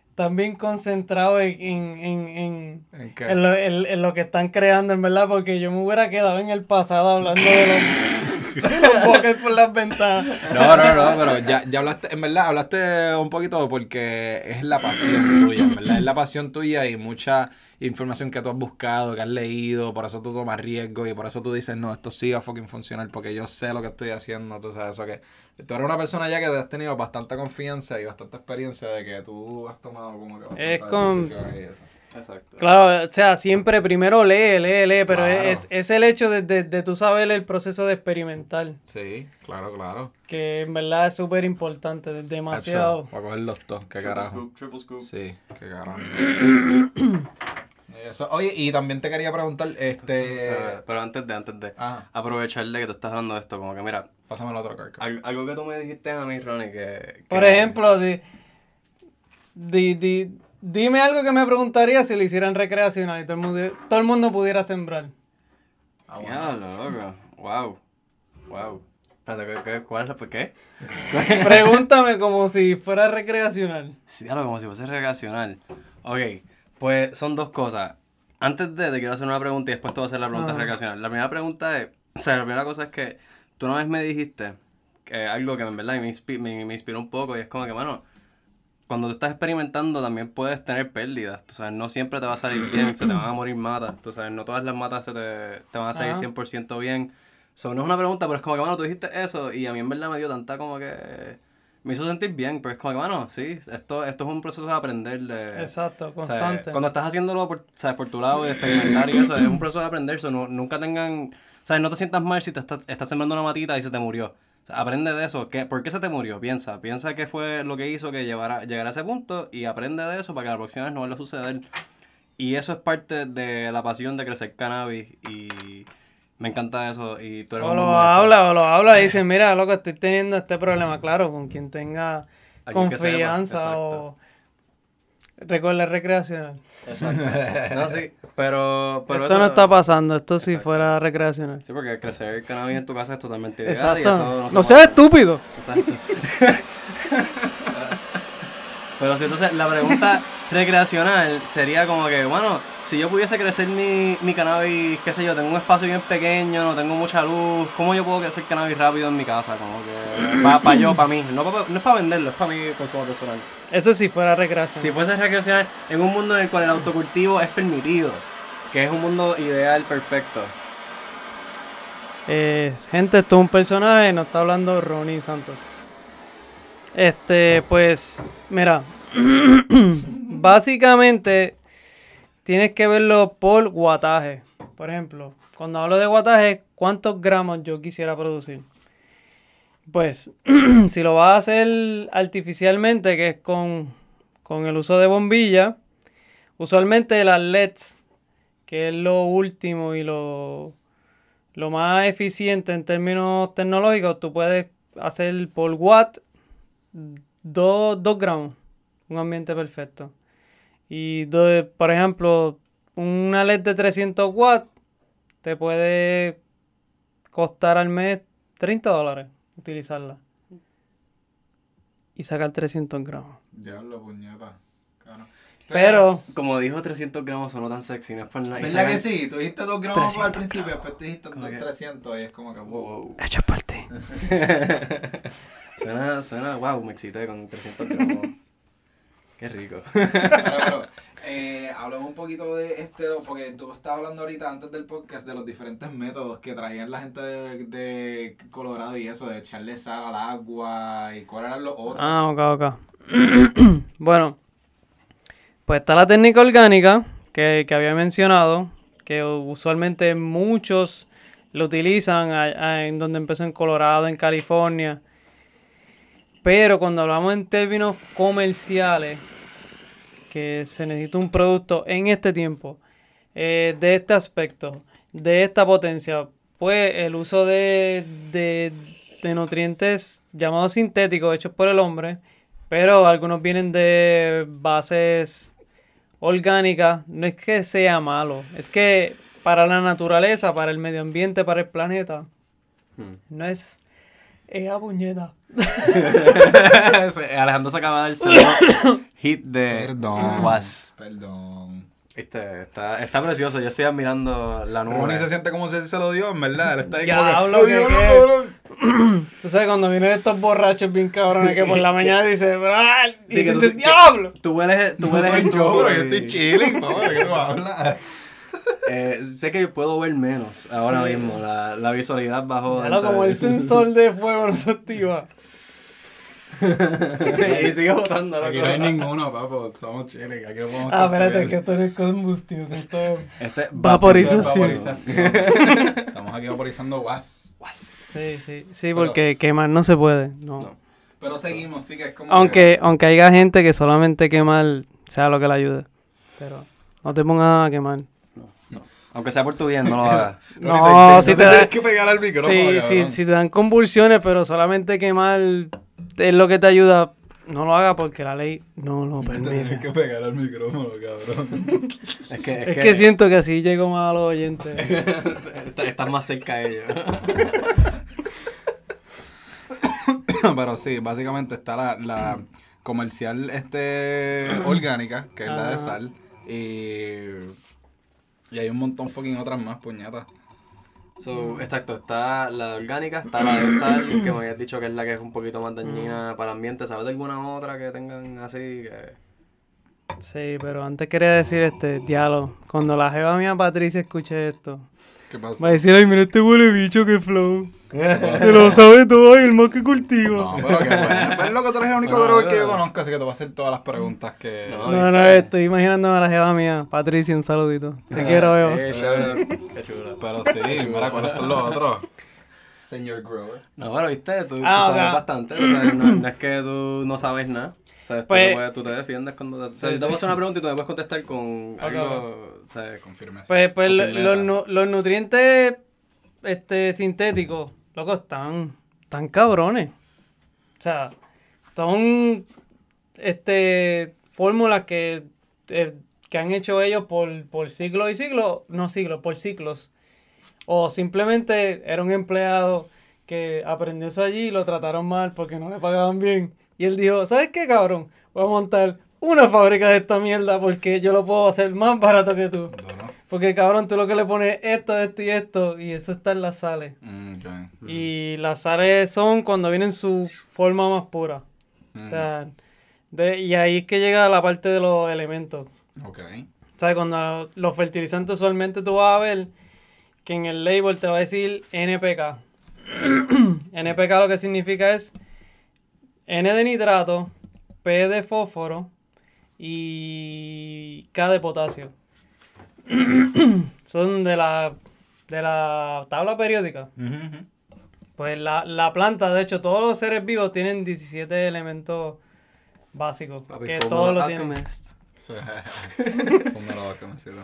están bien concentrados en, en, en, en, ¿En lo, en- en lo que están creando, en verdad, porque yo me hubiera quedado en el pasado hablando de los, los por las ventanas. No, no, no, pero ya, ya hablaste, en verdad, hablaste un poquito porque es la pasión tuya, en verdad, es la pasión tuya y mucha información que tú has buscado, que has leído, por eso tú tomas riesgo y por eso tú dices, no, esto sí va a fucking funcionar porque yo sé lo que estoy haciendo, tú sabes, eso que tú eres una persona ya que te has tenido bastante confianza y bastante experiencia de que tú has tomado como que Es con- decisiones y eso. Exacto. Claro, o sea, siempre primero lee, lee, lee, pero Claro. es, es el hecho de, de, de tú saber el proceso de experimentar, Sí, claro, claro. que en verdad es súper importante, es demasiado. Para coger los dos, qué carajo. scoop, triple scoop. Sí, qué carajo. Eso. Oye, y también te quería preguntar, este... Eh, pero antes de, antes de, Ah, aprovechar de que tú estás hablando de esto, como que mira, pásame el otro carca. al- algo que tú me dijiste a mí, Ronnie, que... Por ejemplo, di, di- di- dime algo que me preguntaría si lo hicieran recreacional y todo el mundo, todo el mundo pudiera sembrar. Ah, bueno. Diablo, loco. Wow. Wow. Espérate, ¿qué, qué, cuál es la por qué? Pregúntame como si fuera recreacional. Sí, como si fuese recreacional. Ok, pues son dos cosas. Antes de, te quiero hacer una pregunta y después te voy a hacer la pregunta Ajá. recreacional. La primera pregunta es, o sea, la primera cosa es que tú una vez me dijiste que algo que en verdad me, inspi- me, me inspiró un poco y es como que, mano, cuando tú estás experimentando también puedes tener pérdidas. Tú sabes, no siempre te va a salir bien, se te van a morir matas. Tú sabes, no todas las matas se te, te van a salir Ajá. 100% bien. So, no es una pregunta, pero es como que, bueno, tú dijiste eso y a mí en verdad me dio tanta como que... Me hizo sentir bien, pero es como que, bueno, sí, esto, esto es un proceso de aprender. De, Exacto, constante. cuando estás haciéndolo por, ¿sabes? por tu lado y de experimentar y eso, es un proceso de aprender. so, no- nunca tengan. ¿Sabes? No te sientas mal si te estás, estás sembrando una matita y se te murió. O aprende de eso. ¿Qué, ¿Por qué se te murió? Piensa. Piensa qué fue lo que hizo que llevara, llegara a ese punto y aprende de eso para que la próxima vez no vuelva a suceder. Y eso es parte de la pasión de crecer cannabis y me encanta eso. Y tú eres O un lo habla, o lo habla y dice, mira, loco, estoy teniendo este problema. Claro, con quien tenga Alguien que sepa, confianza exacto. Recuerda, recreacional. Exacto. No, sí, pero, pero esto eso- no está pasando, esto si fuera recreacional. Sí, porque crecer cannabis en tu casa es totalmente ilegal y Exacto. eso se no puede seas estúpido. Exacto. Pero si entonces la pregunta recreacional sería como que, bueno, si yo pudiese crecer mi, mi cannabis, qué sé yo, tengo un espacio bien pequeño, no tengo mucha luz, ¿cómo yo puedo crecer cannabis rápido en mi casa? Como que, para yo, para mí, no, pa- no es para venderlo, es para mi consumo personal. Eso si fuera recreacional. Si fuese recreacional en un mundo en el cual el autocultivo es permitido, que es un mundo ideal perfecto. Eh, gente, esto es un personaje, nos está hablando Ronnie Santos. Este, pues, mira, básicamente tienes que verlo por guataje. Por ejemplo, cuando hablo de guataje, ¿cuántos gramos yo quisiera producir? Pues, si lo vas a hacer artificialmente, que es con, con el uso de bombilla, usualmente las LEDs, que es lo último y lo, lo más eficiente en términos tecnológicos, tú puedes hacer por watt 2 gramos, un ambiente perfecto. Y do- por ejemplo, una LED de 300 watts te puede costar al mes 30 dólares utilizarla. Y sacar 300 gramos. Diablo, puñeta. Claro. Pero, Como dijo, 300 gramos sonó tan sexy, no es por nada. ¿Verdad que sí? Tú dijiste 2 gramos al 300 principio, después te dijiste Como que- 300 y es como que wow. Wow. hecho por ti. Suena, suena, wow, me excité con 300 gramos. Qué rico. Pero, pero, eh, hablemos un poquito de este, porque tú estabas hablando ahorita antes del podcast de los diferentes métodos que traían la gente de, de Colorado y eso, de echarle sal al agua y cuáles eran los otros. Ah, ok, ok. bueno, pues está la técnica orgánica que, que había mencionado, que usualmente muchos lo utilizan a- a- en donde empezó en Colorado, en California. Pero cuando hablamos en términos comerciales, que se necesita un producto en este tiempo, eh, de este aspecto, de esta potencia, pues el uso de, de, de nutrientes llamados sintéticos hechos por el hombre, pero algunos vienen de bases orgánicas, no es que sea malo, es que para la naturaleza, para el medio ambiente, para el planeta, Hmm. no es ¡Ea puñeta! Alejandro se acaba de dar el segundo hit de Perdón. Was. Perdón. Viste, está, está precioso. Yo estoy admirando la Ronnie nube. se siente como si se lo dio, en verdad. Él está ahí Diablo, como que que. Tú sabes, cuando vienen estos borrachos bien cabrones que por la mañana dice, y Sí, que tú- dice, ¡Diablo! Tú hueles, tú No hueles soy yo, pero yo estoy chilling, papá. ¿De qué tú hablas? Eh, sé que puedo ver menos ahora Sí. mismo. La, la visualidad bajó. Diablo, como el sensor de fuego no se activa. y sigue botando. Aquí no hay ninguno, papo. Somos chilling. Aquí no podemos Ah, espérate, que esto no es combustión, que esto es... Este Vaporización. Vaporización. Estamos aquí vaporizando was. Sí, sí, sí, porque quemar no se puede, no. No. Pero seguimos, sí que es como. Aunque, aunque haya gente que solamente quemar sea lo que le ayude. Pero no te pongas a quemar. Aunque sea por tu bien, no lo hagas. No, si te da- tienes que pegar al micrófono. Sí, sí, cabrón. si te dan convulsiones, pero solamente quemar es lo que te ayuda, no lo haga porque la ley no lo Te permite. tienes que pegar al micrófono, cabrón. Es que, Es que siento que así llego más a los oyentes. Estás- más cerca de ellos. Pero sí, básicamente está la, la comercial este orgánica, que es la de sal. Y. Y hay un montón fucking otras más, puñetas. So, exacto, está la orgánica, está la de sal, que me habías dicho que es la que es un poquito más dañina para el ambiente. ¿Sabes de alguna otra que tengan así? Que... Sí, pero antes quería decir este diálogo. Cuando la jeva mía Patricia escuche esto, ¿Qué pasa? va a decir, ay, mira este huele bicho que flow. Se lo sabe todo y el más que cultiva. No, pero que bueno. Pero loco, tú eres el único No, drogo que yo no. conozco, así que te voy a hacer todas las preguntas que. No, No, no, estoy imaginándome a la jeva mía. Patricia, un saludito. Te quiero, Bebo. Eh, chévere. Qué chulo. Pero sí, mira, ¿cuáles son los otros? Señor Grower. No, pero viste, tú, tú Ah, sabes bastante. tú sabes, no, no es que tú no sabes nada. ¿Sabes? Tú, Pues- te tú te defiendes cuando te... o sea, Sí, yo te voy a sí. hacer una pregunta y tú me puedes contestar con Ok, algo... ¿sabes? Con firmeza. Pues, pues Con lo- firmeza. los, los nutrientes este, sintéticos, loco, están, cabrones. O sea, son este, fórmulas que, eh, que han hecho ellos por, por siglos y siglos, no siglos, por ciclos. O simplemente era un empleado que aprendió eso allí y lo trataron mal porque no le pagaban bien. Y él dijo, ¿sabes qué, cabrón? Voy a montar una fábrica de esta mierda porque yo lo puedo hacer más barato que tú. Porque cabrón, tú lo que le pones esto, esto y esto, y eso está en las sales. Mm. Y las sales son cuando vienen en su forma más pura. Mm, O sea, de, y ahí es que llega la parte de los elementos. Ok. O sea, cuando los fertilizantes usualmente tú vas a ver que en el label te va a decir NPK. NPK lo que significa es N de nitrato, P de fósforo y K de potasio. Son de la, de la tabla periódica. Pues la, la planta, de hecho, todos los seres vivos tienen 17 elementos básicos. Papi, que todos lo tienen. Alchemist. Sí. Fúmalo, que me sirve.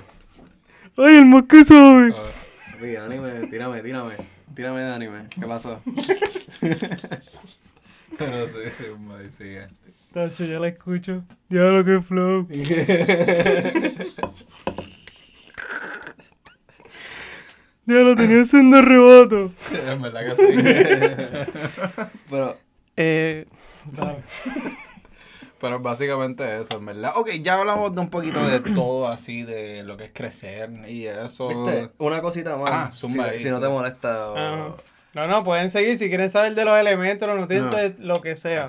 ¡Ay, el más que sabe! Papi, anime, tírame, tírame. Tírame de anime. ¿Qué pasó? Pero sí, sí, ahí sigue. Tacho, ya la escucho. Ya lo que flow. Ya lo tenía haciendo reboto. En verdad que sí. Pero, Eh, Pero básicamente eso, en verdad. Ok, ya hablamos de un poquito de todo así, de lo que es crecer y eso. ¿viste? Una cosita más. Ah, zumba si, ahí, si no te molesta. o- ah, no, no, pueden seguir si quieren saber de los elementos, los nutrientes, lo que sea.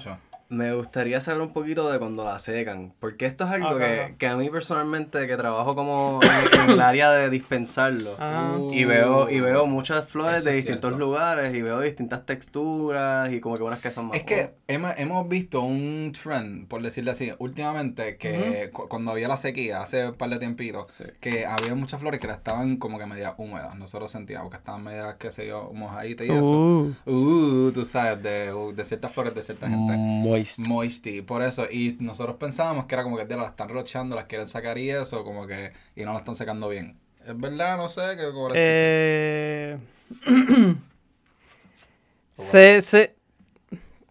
Me gustaría saber un poquito de cuando la secan, porque esto es algo Ajá. que, que a mí personalmente, que trabajo como en, el área de dispensarlo, Ajá. y veo y veo muchas flores Eso de distintos cierto. lugares, y veo distintas texturas, y como que unas que son más... Es que hemos, hemos visto un trend, por decirlo así, últimamente, que cu- cuando había la sequía, hace un par de tiempitos, Sí. que había muchas flores que estaban como que medias húmedas. Nosotros sentíamos que estaban medias, qué sé yo, mojaditas y eso. Uh, Uh, tú sabes, de, de ciertas flores de cierta gente. Moist. Moisty, por eso. Y nosotros pensábamos que era como que "Tía, las están rochando, las quieren sacar y eso, como que. Y no las están sacando bien. Es verdad, no sé, que eh, se, se,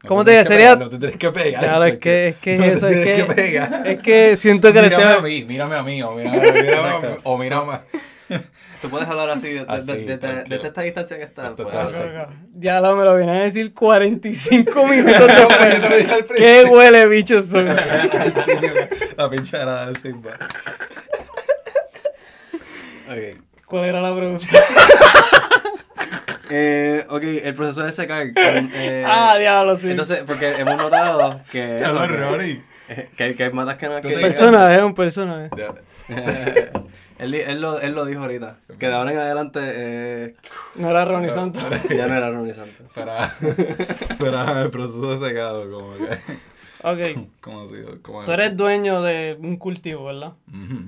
¿cómo te diría? Sería- No te tienes que pegar. Claro, es que, es que no eso, es que, es que siento que le Mírame estoy... a mí, mírame a mí, o mírame, mírame, o mírame. Tú puedes hablar así, de, Así, esta distancia que está. Así. Ya lo me lo viene a decir 45 minutos después. Qué huele bichos son. La pinchada de Simba. Ok. ¿Cuál era la pregunta? Eh, ok, el proceso de secar. con, eh, ah, diablo, sí. Entonces, porque hemos notado que. eso, que- Rory. que, que hay matas que no. Tú Que, te- personaje, es un personaje. Él, él, lo, él lo dijo ahorita. Que de ahora en adelante eh, No era Ronnie Santos. ya no era Ronnie Santos. Para, para el proceso de secado, como que. Ok, Como si. Como tú eres dueño de un cultivo, ¿verdad? Ujú.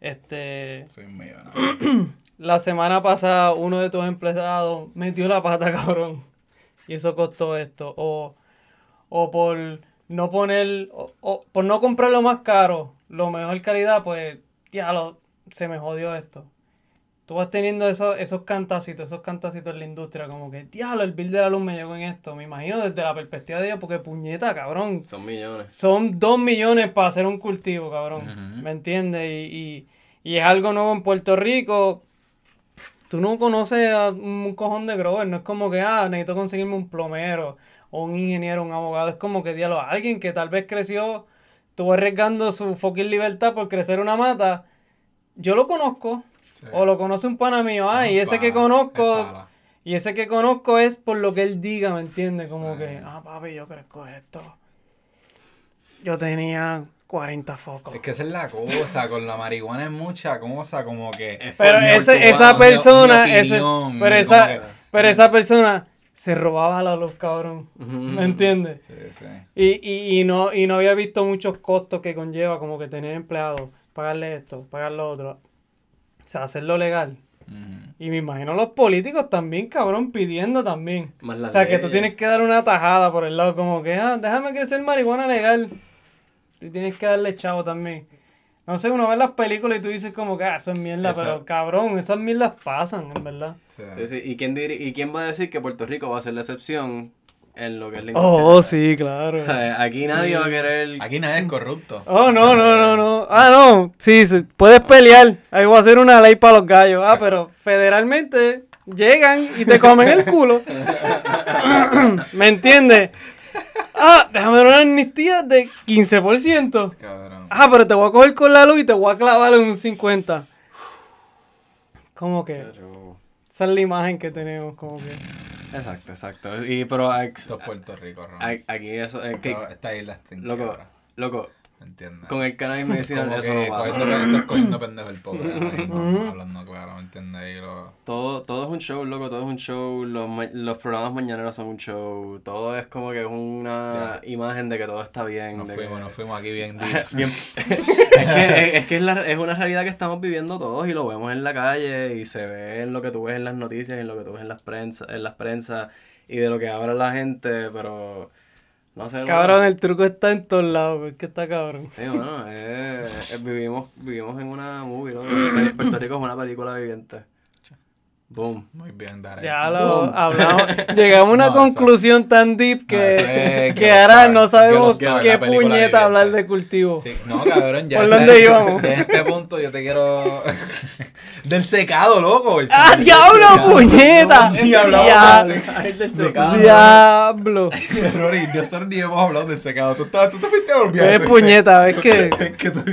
Este, Soy millonario. la semana pasada uno de tus empleados metió la pata, cabrón. Y eso costó esto. O, o por no poner, o, o por no comprar lo más caro, lo mejor calidad, pues, ya lo, se me jodió esto. Tú vas teniendo esos, esos cantacitos, esos cantacitos en la industria, como que, diablo, el bill de la luz me llegó en esto. Me imagino desde la perspectiva de ellos, porque puñeta, cabrón. Son millones. Son dos millones para hacer un cultivo, cabrón. ¿Me entiendes? Y, y, y es algo nuevo en Puerto Rico. Tú no conoces a un cojón de grower. No es como que, ah, necesito conseguirme un plomero o un ingeniero, un abogado. Es como que, diablo, alguien que tal vez creció, estuvo arriesgando su fucking libertad por crecer una mata. Yo lo conozco. Sí. O lo conoce un pana mío. Ah, y ese que conozco. es. Y ese que conozco es por lo que él diga, ¿me entiendes? Como Sí. que, ah, papi, yo crezco esto. Yo tenía 40 focos. Es que esa es la cosa, con la marihuana es mucha cosa, como que... Pero ese, esa persona, mi ese, opinión, pero, esa, que- pero esa persona se robaba la luz, cabrón. ¿Me entiendes? Sí, sí. Y, y, y, no, y no había visto muchos costos que conlleva, como que tener empleados, pagarle esto, pagar lo otro. O sea, hacerlo legal. Y me imagino los políticos también, cabrón, pidiendo también. Más O sea, que tú tienes que dar una tajada por el lado, como que, ah, déjame crecer marihuana legal. Y tienes que darle chavo también. No sé, uno ve las películas y tú dices como que, ah, eso es mierda, Eso- pero cabrón, esas mierdas pasan, en verdad. Sí. Sí, sí. ¿Y quién, diri- ¿Y quién va a decir que Puerto Rico va a ser la excepción en lo que es la Oh, industria? sí, claro. O sea, Aquí nadie va a querer. Aquí nadie es corrupto. Oh, no, no, no, no. Ah, no, sí, sí, puedes pelear. Ahí voy a hacer una ley para los gallos. Ah, pero federalmente llegan y te comen el culo. ¿Me entiendes? Ah, déjame dar una amnistía de 15%. Cabrón. Ah, pero te voy a coger con la luz y te voy a clavar en un 50. Como que esa es la imagen que tenemos, como que. Exacto, exacto. Y, pero aquí, Esto es Puerto Rico, Ron. aquí eso es que. Esta isla está en Loco, loco, ¿me entiendes? con el cannabis medicinal eso no pasa. cogiendo, esto es cogiendo pendejo el pobre mismo, hablando claro, ¿me entiendes? Y lo- Todo, todo es un show, loco, todo es un show. Los, los programas mañaneros son un show. Todo es como que es una imagen de que todo está bien. Nos fuimos, que- nos fuimos aquí bien. Bien- es que, es, que es, la- es una realidad que estamos viviendo todos y lo vemos en la calle y se ve en lo que tú ves en las noticias, en lo que tú ves en las prensa, en las prensas y de lo que habla la gente, pero no sé. Cabrón, el truco está en todos lados, es que está cabrón. Sí, bueno, eh, eh, vivimos, vivimos en una movie, ¿no? Puerto Rico es una película viviente. Boom. Muy bien, Darek. Ya lo hablamos. Llegamos a una No, eso- conclusión tan deep No, eso que, es que ahora no sabemos la qué puñeta hablar de cultivo. Sí, no, cabrón, ya. ¿Por dónde íbamos? En este punto yo te quiero. Del secado, loco. el ¡Ah, diablo, secado. puñeta! No, ni hablamos Ya- del secado. Ay, del No, secado. ¡Diablo! Rory, nosotros ni hemos hablado del secado. Tú, estabas- tú te fuiste a olvidar. ¡Qué puñeta! Es que... Es que tú,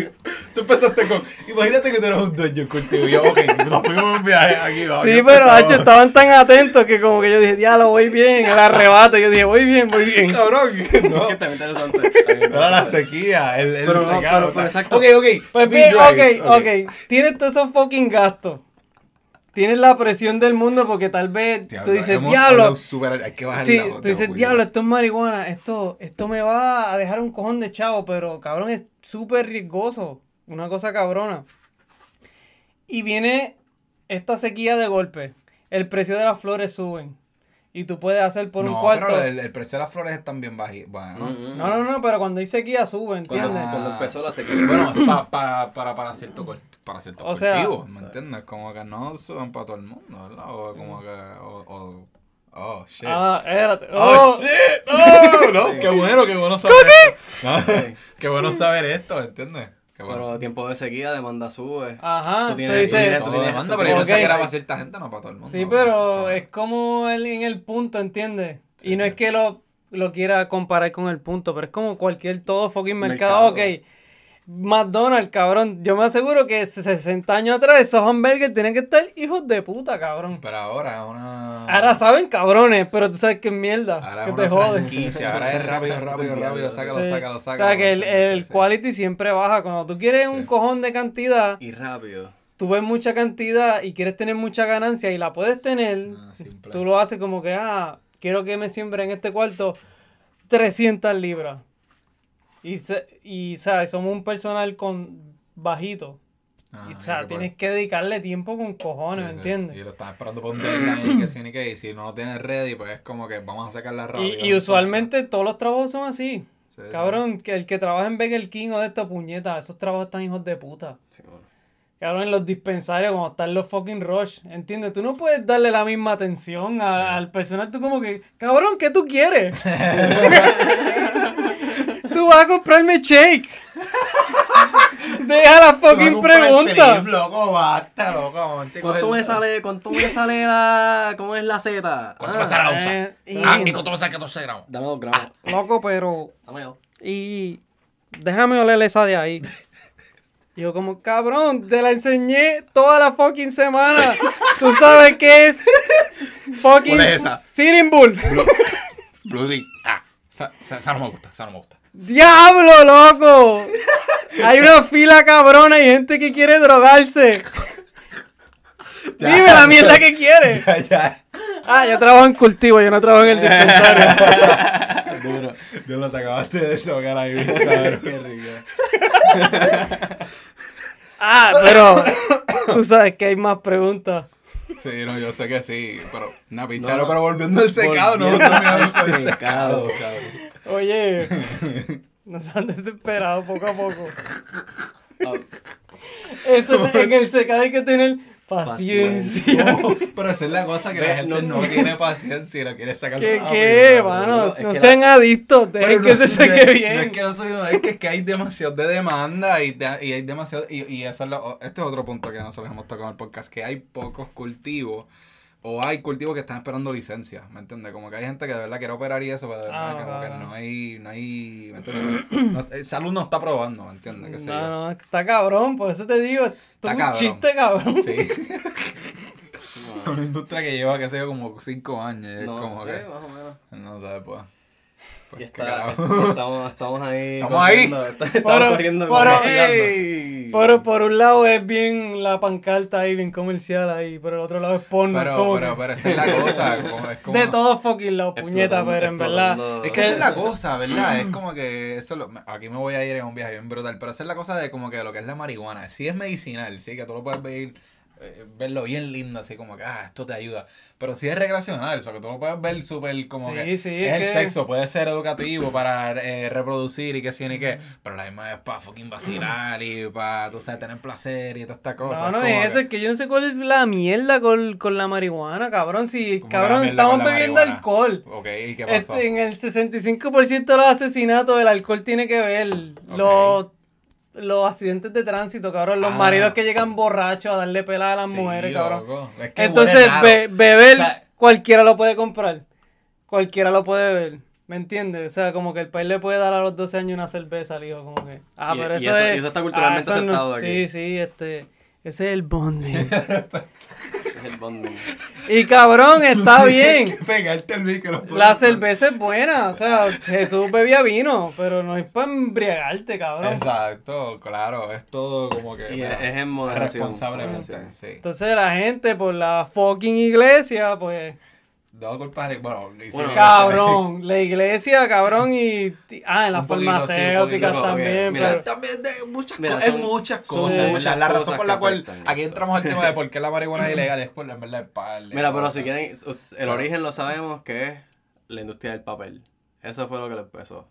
tú empezaste con. Imagínate que tú eres un dueño de cultivo. Y yo, ok, nos fuimos a un viaje aquí. vamos, Sí, ya pero hacho, estaban tan atentos que como que yo dije, diablo, voy bien, el arrebato. Yo dije, voy bien, voy bien. Cabrón, no. Que está interesante. Era la sequía, el, el Pero no, secado. pero- o sea, pero exacto. Ok, ok. Pues bien, drives, ok, ok. Tienes todos esos fucking gastos. Tienes la presión del mundo porque tal vez Diablo, tú dices, diablo. súper- hay que bajar Sí, la voz tú dices, diablo, esto es marihuana, esto, esto me va a dejar un cojón de chavo, pero cabrón, es súper riesgoso. Una cosa cabrona. Y viene esta sequía de golpe. El precio de las flores suben. Y tú puedes hacer por un no, cuarto. pero el, el precio de las flores están bien bajitos. Bueno, Mm, mm. No, no, no, pero cuando hay sequía suben, Cuando, ¿entiendes? cuando empezó la sequía. Bueno, es pa- pa- para, para cierto, para cierto O sea- cultivo, ¿me entiendes? Como que no suban para todo el mundo, ¿verdad? O como que... O, o- oh, shit. Ah, espérate. Oh, Oh, shit. No, no, qué bueno, qué bueno saber esto. Qué bueno saber esto, ¿entiendes? Bueno. Pero tiempo de sequía, demanda sube. Ajá, Tú tienes- dices- tú tienes- demanda, pero yo tienes- pensé que era para cierta gente, no para todo el mundo. Sí, pero es como el, en el punto, ¿entiendes? Sí, y no sí. es que lo, lo quiera comparar con el punto, pero es como cualquier todo fucking mercado. Mercado. Ok, McDonald's, cabrón. Yo me aseguro que 60 años atrás esos hamburgers tienen que estar hijos de puta, cabrón. Pero ahora es una. Ahora saben cabrones, pero tú sabes que es mierda. Ahora que es te una jode. franquicia. Ahora es rápido, rápido, rápido. Sácalo, Sí. sácalo, O sácalo. sea que el, el Sí, sí. quality siempre baja. Cuando tú quieres un cojón de cantidad, Y rápido. tú ves mucha cantidad y quieres tener mucha ganancia y la puedes tener, Ah, tú lo haces como que, ah, quiero que me siembre en este cuarto 300 libras. Y, se- y ¿sabes? Somos un personal con bajito. Ah, y, o sea, tienes que dedicarle tiempo con cojones, Sí, sí. ¿me entiendes? Y lo están esperando por un deadline y que ni que. Y si no lo tienes ready, pues es como que vamos a sacarla rápido. Y, y usualmente todos los trabajos son así. Sí, sí. Cabrón, que el que trabaja en Burger King o de esta puñeta, esos trabajos están hijos de puta. Sí, bueno. Cabrón, en los dispensarios, como están los fucking rush, ¿entiendes? Tú no puedes darle la misma atención a- al personal. Tú como que, cabrón, ¿qué tú quieres? tú vas a comprarme shake. Deja la fucking pregunta. trip, loco, basta, loco. chico, ¿Cuánto me sale, cuánto me sale la, cómo es la Z? ¿Cuánto Ah, me sale la onza? eh, y- Ah, ¿y cuánto me sale 14 gramos? Dame dos gramos. Loco, pero... Dame dos. Y déjame oler esa de ahí. Y Yo como, cabrón, te la enseñé toda la fucking semana. Tú sabes qué es fucking ¿Cuál es esa? Sitting Bull. Blue Drink. Ah, esa, esa- esa no me gusta, esa no me gusta. ¡Diablo, loco! Hay una fila cabrona y gente que quiere drogarse. Dime la mierda que quiere. Ya, ya. Ah, yo trabajo en cultivo, yo no trabajo en el dispensario. Duro. Dios lo te acabaste de socar ahí, cabrón. Qué rico. Ah, pero tú sabes que hay más preguntas. Sí, no, yo sé que sí, pero una picharo, No. pero volviendo al secado, no lo el secado, secado, cabrón. Oye, nos han desesperado poco a poco. Ah, Eso en el secado hay que tener paciencia. No, pero esa es la cosa que la Ve, gente no, no- tiene paciencia y lo quiere sacar ¿Qué, rápido, qué, mano? no, es No sean adictos, Pero dejen no que se es- seque No es bien. que no soy uno, es que, es que hay demasiado de demanda y, de- y hay demasiado. Y, y eso es lo, este es otro punto que nosotros hemos tocado en el podcast: que hay pocos cultivos o hay cultivos que están esperando licencia, ¿me entiendes? Como que hay gente que de verdad quiere operar y eso, pero de verdad Ah, como que no hay. No hay ¿me entiendes? No- el salud no está probando, ¿me entiendes? ¿Qué sé yo? No, no, está cabrón, por eso te digo, esto Está es un chiste, cabrón. Sí. Una industria que lleva, qué sé yo, como 5 años. es no, como eh, que. más o menos. No sé, pues. Pues, Y está, estamos, estamos ahí. Estamos ahí. Estamos Pero- corriendo. pero, vacilando. ey. Pero por un lado es bien la pancarta ahí, bien comercial ahí, pero el otro lado es porno. Pero, como pero, pero esa es la cosa. Como, es como, de todos fucking lados, puñeta, pero en verdad. Es que esa es la cosa, ¿verdad? Es como que eso lo- aquí me voy a ir en un viaje bien brutal, pero esa es la cosa de como que lo que es la marihuana. Sí es medicinal, sí, que tú lo puedes ver, eh, verlo bien lindo, así como que, ah, esto te ayuda. Pero sí es recreacional, eso que tú lo puedes ver súper como Sí, que sí, es, es el sexo, puede ser educativo para eh, reproducir y que sí ni qué, pero la misma es para fucking vacilar y para, tú sabes, tener placer y todas estas cosas. No, no es que- eso, es que yo no sé cuál es la mierda con, con la marihuana, cabrón. Si, cabrón, estamos bebiendo marihuana. alcohol. Ok, ¿y qué pasó? Este, en el 65% de los asesinatos el alcohol tiene que ver. Los, los accidentes de tránsito, cabrón. Los Ah. maridos que llegan borrachos a darle pelada a las Sí, mujeres, cabrón. loco. Es que Entonces, be- beber, O sea- cualquiera lo puede comprar. Cualquiera lo puede beber. ¿Me entiendes? O sea, como que el país le puede dar a los 12 años una cerveza al hijo, como que. Ah, Y- pero y eso, eso- es. y eso está culturalmente ah, eso no- aceptado aquí. Sí, sí, este. Ese es el bonding. Es el bonding. y cabrón, está bien. Pegarte el micro. La cerveza es buena. O sea, Jesús bebía vino, pero no es para embriagarte, cabrón. Exacto, claro, es todo como que Y mira, es- en moderación, responsablemente, sí. Entonces la gente por la fucking iglesia, pues, No culpas, de- bueno, cabrón, la iglesia, cabrón, y ah, en las Un poquito, sí, un farmacéuticas poquito, también, mira, pero También de muchas Mira, cosas, son- es muchas son cosas, muchas ¿verdad? La razón cosas por la que cual afectan aquí esto. entramos al tema de por qué la marihuana es ilegal es por la verdad el par de Mira, pero cosas. si quieren, el origen lo sabemos que es la industria del papel. Eso fue lo que lo empezó.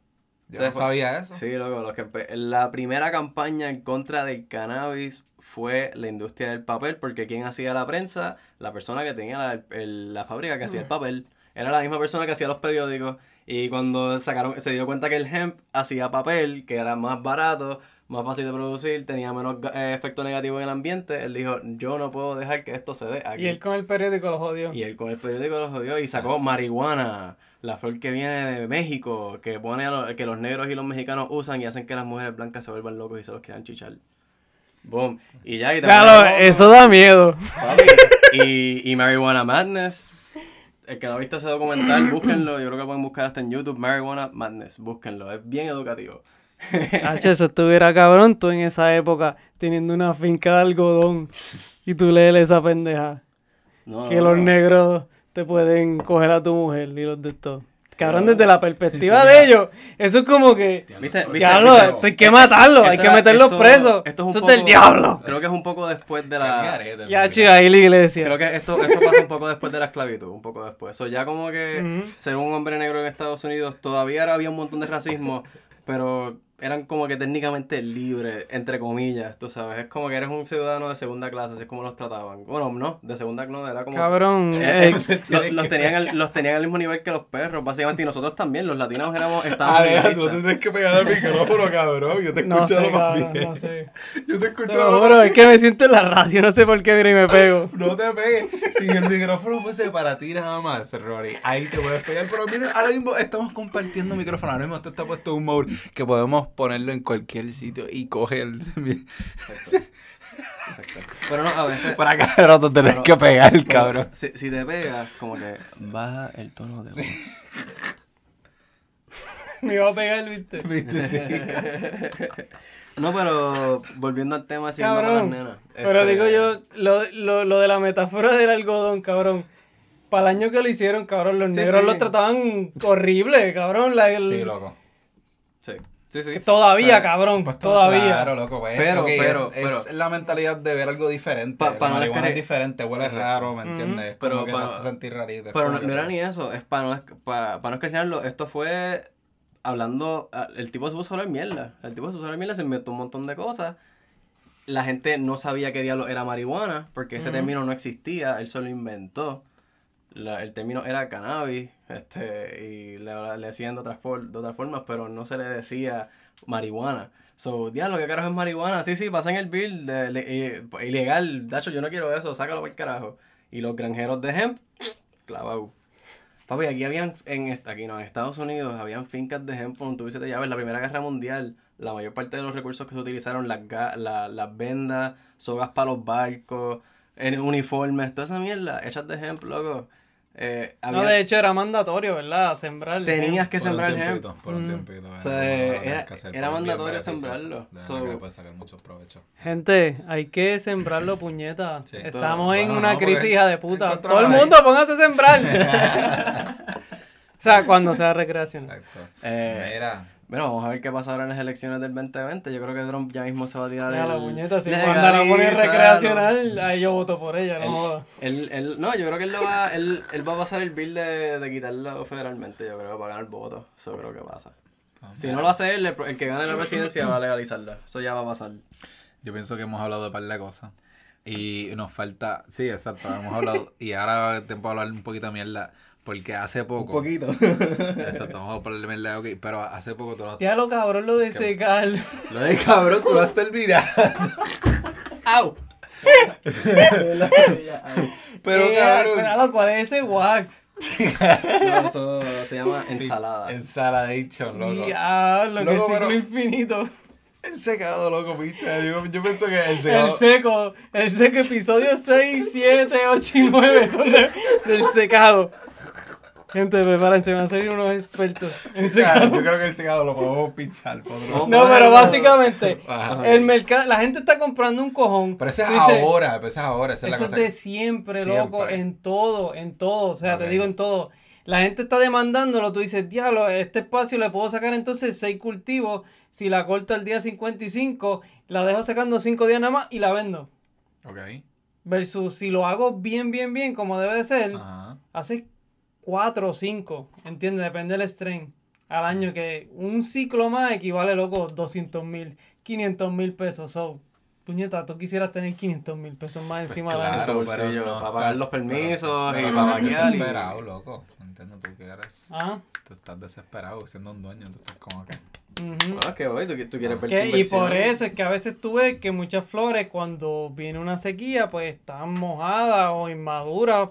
Yo no sabía eso. Sí, loco, lo que empe- la primera campaña en contra del cannabis fue la industria del papel, porque quien hacía la prensa, la persona que tenía la, el- la fábrica que hacía el papel, era la misma persona que hacía los periódicos. Y cuando sacaron, se dio cuenta que el hemp hacía papel, que era más barato, más fácil de producir, tenía menos eh, efecto negativo en el ambiente. Él dijo, yo no puedo dejar que esto se dé aquí. Y él con el periódico lo jodió. Y él con el periódico lo jodió y sacó marihuana, la flor que viene de México, que pone a lo- que los negros y los mexicanos usan y hacen que las mujeres blancas se vuelvan locos y se los quieran chichar. Boom. Y ya, y te Claro, eso da miedo. Y, y Marijuana Madness. El que no ha visto ese documental, búsquenlo. Yo creo que pueden buscar hasta en YouTube. Marijuana Madness, búsquenlo. Es bien educativo. H, eso estuviera cabrón tú en esa época teniendo una finca de algodón y tú lees esa pendeja. No, que no, los no. negros te pueden coger a tu mujer y los de esto. Cabrón, desde la perspectiva de ellos, eso es como que. ¿Viste? Diablo, hay que matarlo, hay que meterlos esto- presos. Esto es un eso poco, es del diablo. Creo que es un poco después de la. Ya, chica, ahí la iglesia. Creo que esto, esto pasa un poco después de la esclavitud, un poco después. Eso ya como que ser un hombre negro en Estados Unidos todavía había un montón de racismo, pero eran como que técnicamente libres, entre comillas, tú sabes. Es como que eres un ciudadano de segunda clase, así es como los trataban. Bueno, no, de segunda no, era como... Cabrón, Eh, eh, los, los tenían al, los tenían al mismo nivel que los perros, básicamente, y nosotros también, los latinos éramos... Estábamos Alejandro, tienes que pegar al micrófono, cabrón. Yo te no escucho sé, lo más cabrón, bien. no sé. Yo te escucho lo más es que me siento en la radio, no sé por qué mira y me pego. No te pegues. Si el micrófono fuese para ti nada más, Rory, ahí te puedes pegar. Pero mira, ahora mismo estamos compartiendo micrófono. Ahora mismo esto está puesto en un mode que podemos ponerlo en cualquier sitio y coge el... Exacto. Exacto. Pero no, a veces... Para cada rato tenés Pero- que pegar, pero cabrón. Si, si te pegas, como que baja el tono de voz. Me iba a pegar, viste. ¿Viste? Sí. No, pero volviendo al tema, siguiendo con las Cabrón. nenas. Pero este, digo yo, lo, lo, lo de la metáfora del algodón, cabrón. Para el año que lo hicieron, cabrón, los Sí, negros sí. los trataban horrible, cabrón. La, el- Sí, loco. Sí, sí, sí. que todavía, O sea, cabrón, Pues todavía. Claro, loco, pues, Pero, pero, es, pero- es la mentalidad de ver algo diferente. Pa- la no es diferente, huele Exacto. raro, ¿me entiendes? Es Pero como que pa- te hace sentir rarito. Pero no, era ni eso, es para no, para, no esclarecerlo, esto fue hablando, ah, el tipo se puso a hablar mierda, el tipo se puso a hablar mierda, se inventó un montón de cosas, la gente no sabía qué diablo era marihuana, porque ese término no existía, él solo inventó, La- el término era cannabis, este, y le, le decían de otras, for- de otras formas, pero no se le decía marihuana. So, diablo, ¿qué carajo es marihuana? Sí, sí, pasan el bill de, le- eh, ilegal. Dacho, yo no quiero eso, sácalo para el carajo. Y los granjeros de hemp, clavado. Papi, aquí habían, en, aquí no, en Estados Unidos, habían fincas de hemp donde tuviste llaves. La Primera Guerra Mundial, la mayor parte de los recursos que se utilizaron, las, la- las vendas, sogas para los barcos, en uniformes, toda esa mierda, hechas de hemp, loco. Eh, No, de hecho era mandatorio, ¿verdad? Sembrar. tenías que Por un sembrar hemp. tiempito, Por un Mm. tiempito. O sea, tienes era- era un mandatorio sembrarlo. So- que le puedes sacar muchos provechos. Gente, hay que sembrarlo, puñeta. Sí. Estamos en Bueno, una no, crisis, hija de puta. Todo el mundo, póngase a sembrar. o sea, cuando sea recreación. Exacto. Eh, Mira, Bueno, vamos a ver qué pasa ahora en las elecciones del 2020. Yo creo que Trump ya mismo se va a tirar Mira la el... puñeta, si. Wanda la pone recreacional, ahí yo voto por ella, no. Él, él, no, yo creo que él, lo va, él, él va a pasar el bill de, de quitarlo federalmente, yo creo, para ganar votos. Eso creo que pasa. Si no lo hace él, el, el que gane la presidencia va a legalizarla. Eso ya va a pasar. yo pienso que hemos hablado de par de cosas. Y nos falta, sí, exacto, hemos hablado. Y ahora es tiempo de hablar un poquito de mierda. Porque hace poco. poquito. Exacto, vamos a ponerle mierda, ok. Pero hace poco tú lo Tía lo cabrón lo de secar. Lo de cabrón, tú lo has terminado. ¡Au! Pero Eh, cabrón. cuidado, ¿cuál es ese wax? No, eso se llama ensalada. Ensaladation, loco. Diablo, que Loco, ciclo pero- infinito. El secado, loco, picha. Yo, yo pienso que el secado. El seco, el seco, episodio 6, 7, 8 y 9 son de- del secado. Gente, prepárense, van a salir unos expertos en secado. yo creo que el secado lo podemos pinchar. podemos- No, pero básicamente, Ajá. el mercado, la gente está comprando un cojón. Pero eso es dices, ahora, pero eso es ahora, esa es la Eso es de siempre, Siempre. loco, en todo, en todo, o sea, te digo en todo. La gente está demandándolo, tú dices, diablo, este espacio le puedo sacar entonces seis cultivos, si la corto al día 55, la dejo sacando cinco días nada más y la vendo. Ok. Versus si lo hago bien, bien, bien, como debe de ser, Ajá. haces cuatro o cinco, ¿entiendes? Depende del strain al año, que un ciclo más equivale, loco, 200 mil, 500 mil pesos. So, puñeta, tú quisieras tener 500 mil pesos más encima del año. claro. tu bolsillo, para pagar los permisos pero- y pero para no estás vaquear y- desesperado, loco. Entiendo tú que eres. Ah, Tú estás desesperado siendo un dueño. Tú estás como que. Ujú. Ah, que hoy tú, tú quieres ver tu Que- y por eso es que a veces tú ves que muchas flores cuando viene una sequía pues están mojadas o inmaduras,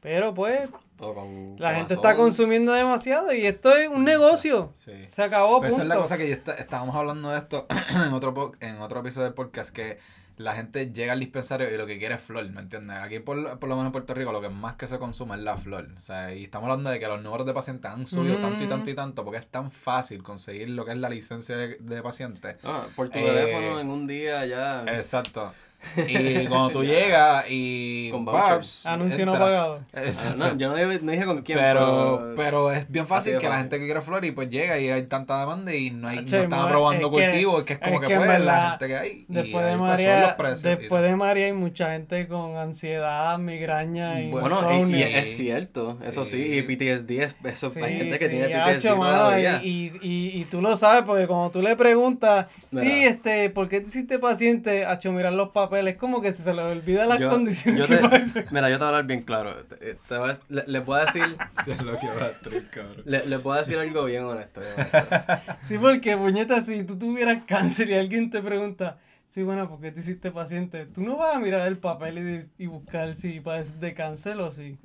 pero pues O con la gente está consumiendo demasiado y esto es un negocio. Sí. Se acabó, Pero esa es la punto. cosa que yo está- estábamos hablando de esto en otro en otro episodio del podcast que la gente llega al dispensario y lo que quiere es flor, ¿me entiendes? Aquí por, por lo menos en Puerto Rico lo que más que se consume es la flor. O sea, y estamos hablando de que los números de pacientes han subido tanto y tanto y tanto porque es tan fácil conseguir lo que es la licencia de, de paciente. Ah, por tu Eh, teléfono en un día ya. Exacto. Y cuando tú llegas y Con vouchers. Anuncio no pagado. Ah, Exacto. no, yo no dije, no dije con quién, pero, pero es bien fácil que la gente que quiere flor y pues llega y hay tanta demanda y no, hay, no están aprobando es que- cultivos, que es como es que, pues la gente que hay. y Después de pues, María, son los precios y después de María hay mucha gente con ansiedad, migraña y Bueno, y, es cierto, eso sí, y PTSD, es, eso, Sí, hay gente que tiene PTSD todavía. y, y, y, y tú lo sabes porque cuando tú le preguntas, sí, este, ¿por qué te hiciste paciente? Hacho, mirar los papeles, como que se le olvida las Yo- condiciones yo que te- parece. Mira, yo te voy a hablar bien claro. Te- te voy a- le, le puedo decir, Es lo que va a traer, cabrón. le, le puedo decir algo bien honesto. bien honesto. Sí, porque, puñeta, si tú tuvieras cáncer y alguien te pregunta, sí, bueno, ¿por qué te hiciste paciente? Tú no vas a mirar el papel y, y buscar si padeces de cáncer o sí.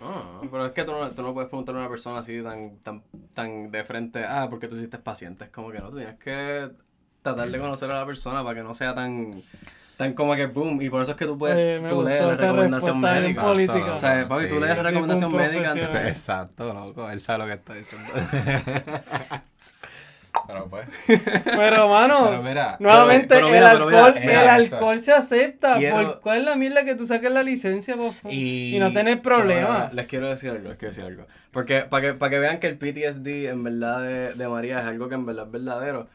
No, pero es que tú no, tú no puedes preguntarle a una persona así tan, tan, tan de frente, ah, ¿por qué tú hiciste paciente? Es como que no, tú tienes que tratar de conocer a la persona para que no sea tan, tan como que boom. Y por eso es que tú puedes, Eh, tú lees la recomendación médica. política. O sea, papi, tú Sí. lees la recomendación médica antes. Exacto, loco, él sabe lo que está diciendo. Pero pues. Pero, mano, Pero mira, nuevamente pero mira, el alcohol, mira, el eso. alcohol se acepta. Quiero- ¿Por ¿Cuál es la mierda que tú saques la licencia por favor? Y- y, no tener problemas? Les quiero decir algo, les quiero decir algo. Porque para que, para que vean que el PTSD en verdad de, de María es algo que en verdad es verdadero.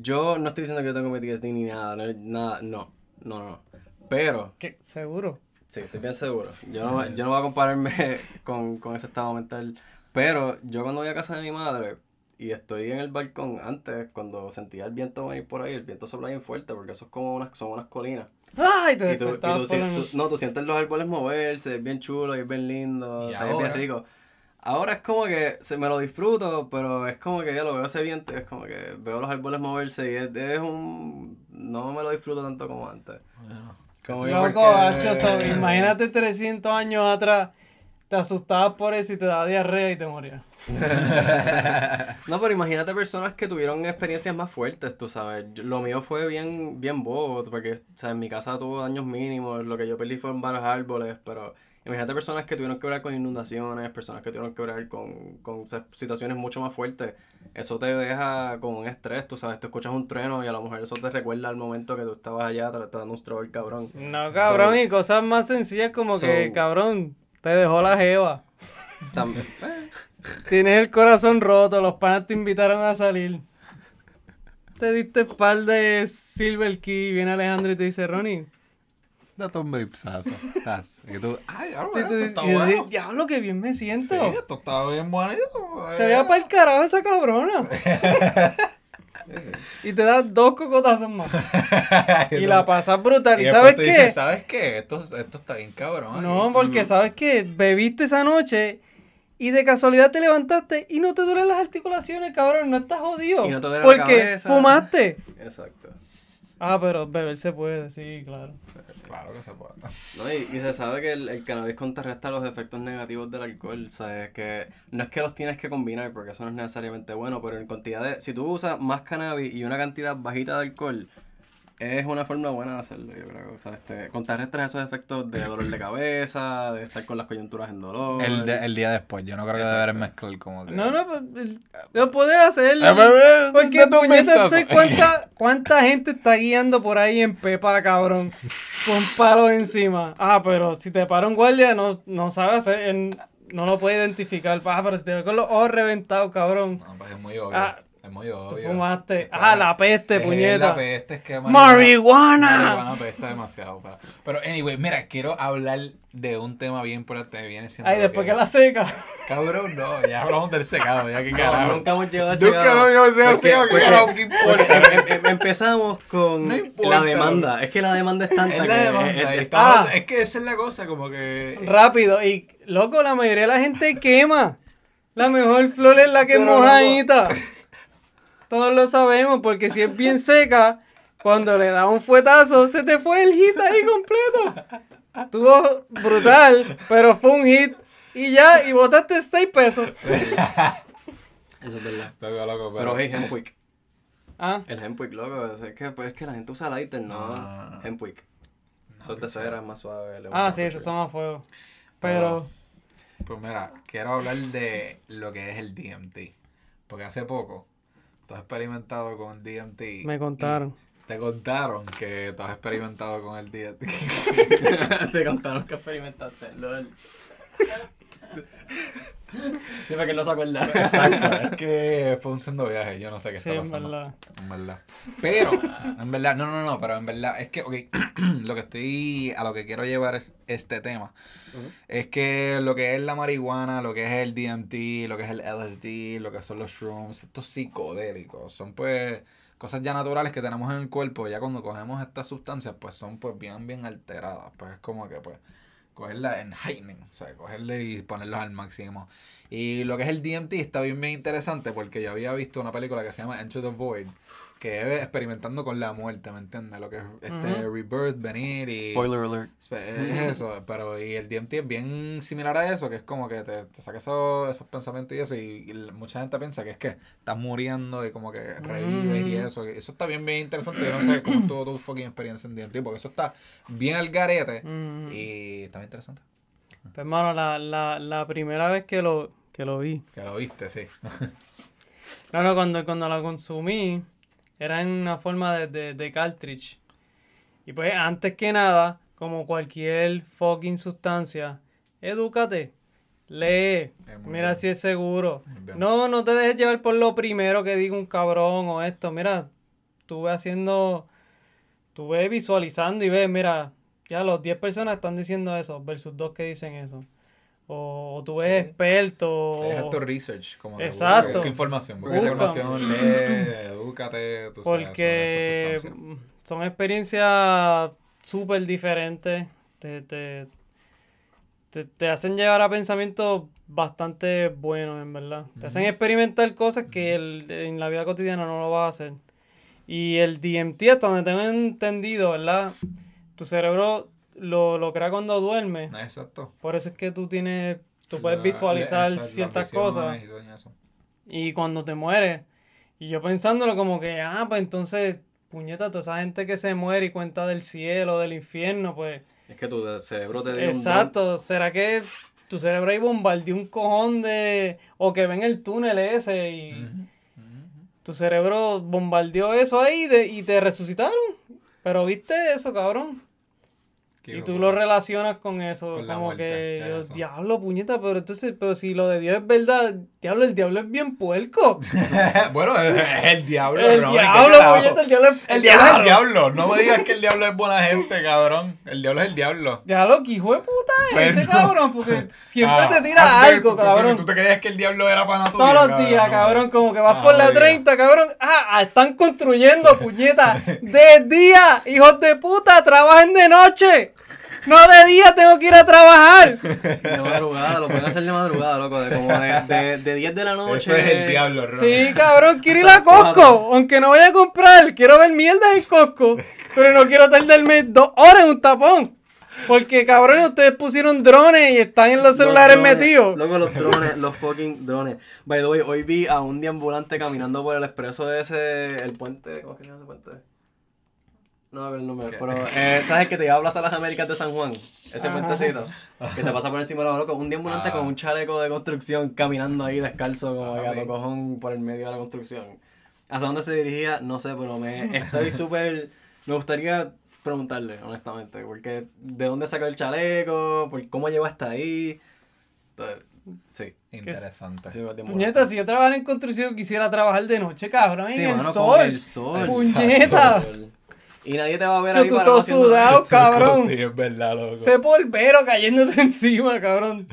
Yo no estoy diciendo que yo tengo PTSD ni nada, no, nada, no, no, no. Pero, ¿Qué? ¿Seguro? sí, estoy bien seguro. Yo no, yo no voy a compararme con, con ese estado mental. Pero yo cuando voy a casa de mi madre y estoy en el balcón antes, cuando sentía el viento venir por ahí, el viento sopla bien fuerte porque eso es como unas, son unas colinas. ¡Ay! Te Y tú, y no, tú sientes los árboles moverse, es bien chulo y es bien lindo, Y o sea, es bien rico. Ahora es como que se me lo disfruto, pero es como que ya lo veo ese viento, es como que veo los árboles moverse y es, es un... No me lo disfruto tanto como antes. Como que Loco, porque- imagínate 300 años atrás, te asustabas por eso y te daba diarrea y te morías. No, pero imagínate personas que tuvieron experiencias más fuertes, tú sabes. Yo- lo mío fue bien, bien bobo, porque, o sea, en mi casa tuvo daños mínimos, lo que yo perdí fueron varios árboles, pero imagínate personas que tuvieron que ver con inundaciones, personas que tuvieron que ver con, con situaciones mucho más fuertes. Eso te deja con un estrés, tú sabes, tú escuchas un trueno y a lo mejor eso te recuerda al momento que tú estabas allá tratando un stroll, cabrón. No, cabrón, So- y cosas más sencillas como que, cabrón, te dejó la jeva. Tam- Tienes el corazón roto, los panas te invitaron a salir. Te diste par de Silver Key, viene Alejandro y te dice, Ronnie. Date un vipsazo. Estás. Y tú, ay, ahora Y esto está y bueno. diablo, que bien me Sí, siento. esto está bien bonito. Se veía para el carajo esa cabrona. y te das dos cocotazos más. y la pasas brutal. ¿Y, después sabes qué? dices, ¿sabes qué? Esto, esto está bien cabrón. No, aquí". porque sabes que bebiste esa noche y de casualidad te levantaste y no te duelen las articulaciones, cabrón, no estás jodido. Y no te duele la porque cabeza. fumaste. Exacto. Ah, pero beber se puede, sí, claro. Claro que se puede. No, y, y se sabe que el, el cannabis contrarresta los efectos negativos del alcohol, ¿sabes? Que no es que los tienes que combinar, porque eso no es necesariamente bueno, pero en cantidad de... Si tú usas más cannabis y una cantidad bajita de alcohol, es una forma buena de hacerlo, yo creo. O sea, este, contrarrestas esos efectos de dolor de cabeza, de estar con las coyunturas en dolor. El, de- el día después, yo no creo que deberes mezclar como que. No, no, pues, lo puedes hacer. Eh, bebé, Porque puñeta, sé cuánta, cuánta gente está guiando por ahí en Pepa, cabrón, con palos encima. Ah, pero si te para un guardia, no, no sabe hacer, en- no lo puede identificar. Ah, pero si te ve con los ojos reventados, cabrón. No, pues es muy obvio. Ah, es muy Tú obvio. fumaste. Es que Ah, la peste, es puñeta. La peste es que ¡Marihuana! Marihuana apesta demasiado. Pero, pero, anyway, mira, quiero hablar de un tema bien importante que viene siendo. Ay, después que es- la seca. Cabrón, no, ya hablamos del secado, ya que No, carajo. nunca hemos llegado a ese Nunca habíamos llegado a ese Porque- ¿qué porque- carajo, qué importa? em- em- em- empezamos con No importa, la demanda. Es que la demanda es tanta Es que... la demanda, es- es- estamos- Ah. es que esa es la cosa, como que. Rápido. Y, loco, la mayoría de la gente quema. La mejor flor es la que es Pero, loco. Todos lo sabemos, porque si es bien seca, cuando le da un fuetazo, se te fue el hit ahí completo. Estuvo brutal, pero fue un hit. Y ya, y botaste 6 pesos. Eso es verdad. Loco, loco, Pero hey, Hempwick. Ah, El Hempwick, loco. Es que, pues, es que la gente usa lighter, no. Ah. Hempwick. Eso es de cera, es más suave. ah sí, esos son a fuego. Pero, Pues mira, quiero hablar de lo que es el DMT. Porque hace poco tú has experimentado con el DMT. me contaron. Te contaron que tú has experimentado con el DMT. Te contaron que experimentaste, lol. Dime que no se acuerda. Exacto, es que fue un sendo viaje, yo no sé qué Sí, está en pasando. verdad. En verdad. Pero, en verdad, no, no, no, pero en verdad, es que, ok, lo que estoy, a lo que quiero llevar es este tema, es que lo que es la marihuana, lo que es el DMT, lo que es el LSD, lo que son los shrooms, estos psicodélicos, son pues cosas ya naturales que tenemos en el cuerpo, ya cuando cogemos estas sustancias, pues son pues bien, bien alteradas, pues es como que pues cogerla en heightening, o sea, cogerle y ponerlos al máximo. Y lo que es el DMT está bien, bien interesante porque yo había visto una película que se llama Enter the Void, que es experimentando con la muerte, ¿me entiendes? Lo que es este rebirth, venir y... Spoiler alert. Es eso, pero y el DMT es bien similar a eso, que es como que te, te saca esos, esos pensamientos y eso, y, y mucha gente piensa que es que estás muriendo y como que revives y eso. y eso está bien, bien interesante. Yo no sé cómo estuvo tu fucking experiencia en DMT, porque eso está bien al garete Mm. y está bien interesante. Pues, hermano, la, la, la primera vez que lo, que lo vi. Que lo viste, sí. No, cuando, cuando la consumí, era en una forma de, de, de cartridge. Y pues, antes que nada, como cualquier fucking sustancia, edúcate, lee, mira bien. si es seguro. No, no te dejes llevar por lo primero que diga un cabrón o esto. Mira, tú ves haciendo, tú ves visualizando y ves, mira, ya los 10 personas están diciendo eso versus dos que dicen eso. O, o tú ves Sí. expertos. Es o- research, como busca- Exacto. busca información, busca Busca. información, lee, edúcate, tú sabes, Porque mm, son experiencias súper diferentes. Te, te, te, te hacen llevar a pensamientos bastante buenos, en verdad. Te hacen experimentar cosas que el- en la vida cotidiana no lo vas a hacer. Y el DMT, hasta donde tengo entendido, ¿verdad? Tu cerebro lo, lo crea cuando duerme. Exacto. Por eso es que tú tienes, tú puedes La- visualizar ciertas cosas. Y cuando te mueres, y yo pensándolo como que, ah, pues entonces, puñeta, toda esa gente que se muere y cuenta del cielo, del infierno, pues. Es que tu cerebro te dio un Exacto, ¿será que tu cerebro ahí bombardeó un cojón de. o que ven el túnel ese y tu cerebro bombardeó eso ahí de- y te resucitaron? Pero viste eso, cabrón. Qué Y tú lo relacionas con eso, Con la como muerte, que, yo, diablo, puñeta, pero entonces, pero si lo de Dios es verdad, diablo, el diablo es bien puerco. bueno, es es el diablo. el Ronnie, ¿qué diablo, puñeta, el diablo es El diablo es el diablo. No me digas que el diablo es buena gente, cabrón. El diablo es el diablo. Diablo, que hijo de puta es ese cabrón, porque siempre Ah, te tira antes algo, tú- tú- cabrón. Tú, te creías que el diablo era para tuya, Todos los días, cabrón, como que vas Ah, por la no digas. 30, cabrón. Ah, ah, están construyendo, puñeta. De día, hijos de puta, trabajen de noche. No de día, tengo que ir a trabajar. De madrugada, lo pueden hacer de madrugada, loco. De como de, de, de 10 de la noche. Eso es el diablo, Ronnie. Sí, cabrón, quiero ir a Costco. Aunque no vaya a comprar, quiero ver mierda en Costco. Pero no quiero tardarme dos horas en un tapón. Porque, cabrón, ustedes pusieron drones y están en los celulares drones, metidos. Loco, los drones, los fucking drones. By the way, hoy vi a un deambulante caminando por el expreso de ese. El puente. ¿Cómo es que se llama ese puente? No me acuerdo el nombre. ¿Qué? Pero, eh, ¿sabes que te lleva a Plaza de las Américas de San Juan? Ese Ajá. puentecito. Que te pasa por encima de la loco. Un deambulante Ah. con un chaleco de construcción caminando ahí descalzo como Ah, gato bien. cojón por el medio de la construcción. ¿Hacia dónde se dirigía? No sé, pero me estoy súper. Me gustaría preguntarle, honestamente, porque de dónde sacó el chaleco, por cómo llegó hasta ahí. Entonces, sí. Interesante. sí, deambulante. Puñeta, si yo trabajara en construcción, quisiera trabajar de noche, cabrón, Sí, en el mano, sol. con el sol. Puñeta. Sol. Y nadie te va a ver Yo ahí tú parado todo sudado, nada. cabrón. Sí, es verdad, loco. Ese polvero cayéndote encima, cabrón.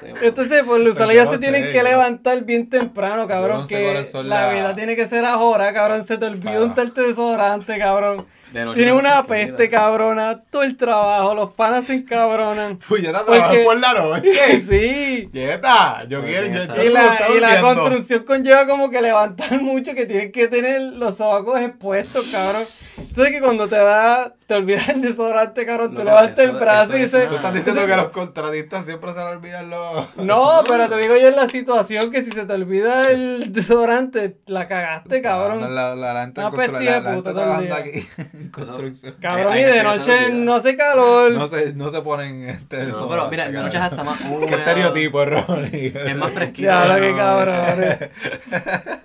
Sí. Entonces, pues los yo se tienen que yo- levantar bien temprano, cabrón. Que la la- vida tiene que ser ahora, cabrón. Se te olvidó Ah. untarte desodorante, cabrón. De noche Tiene una peste cabrona, todo el trabajo, los panas se encabronan. Puñeta, Porque- trabajas por la noche. Sí. Quieta, yo Pues quiero, sí, yo, está yo Y la, y la construcción conlleva como que levantar mucho, que tienes que tener los sobacos expuestos, cabrón. Entonces que cuando te da, te olvidas el desodorante, cabrón, tú No, levantas eso- el brazo eso y es dices... Tú estás diciendo que los contratistas siempre se les olvidan los... No, pero te digo yo en la situación que si se te olvida el desodorante, la cagaste, cabrón. La, la, la gente, Una pestilla la- de la puta todo el trabajando día. aquí en construcción. Cabrón, y de que noche no hace calor. No se, no se ponen este No, pero mira, de noche es hasta más húmedo. Qué estereotipo, Ronnie. Es más fresquito. Ya, noche. cabrón.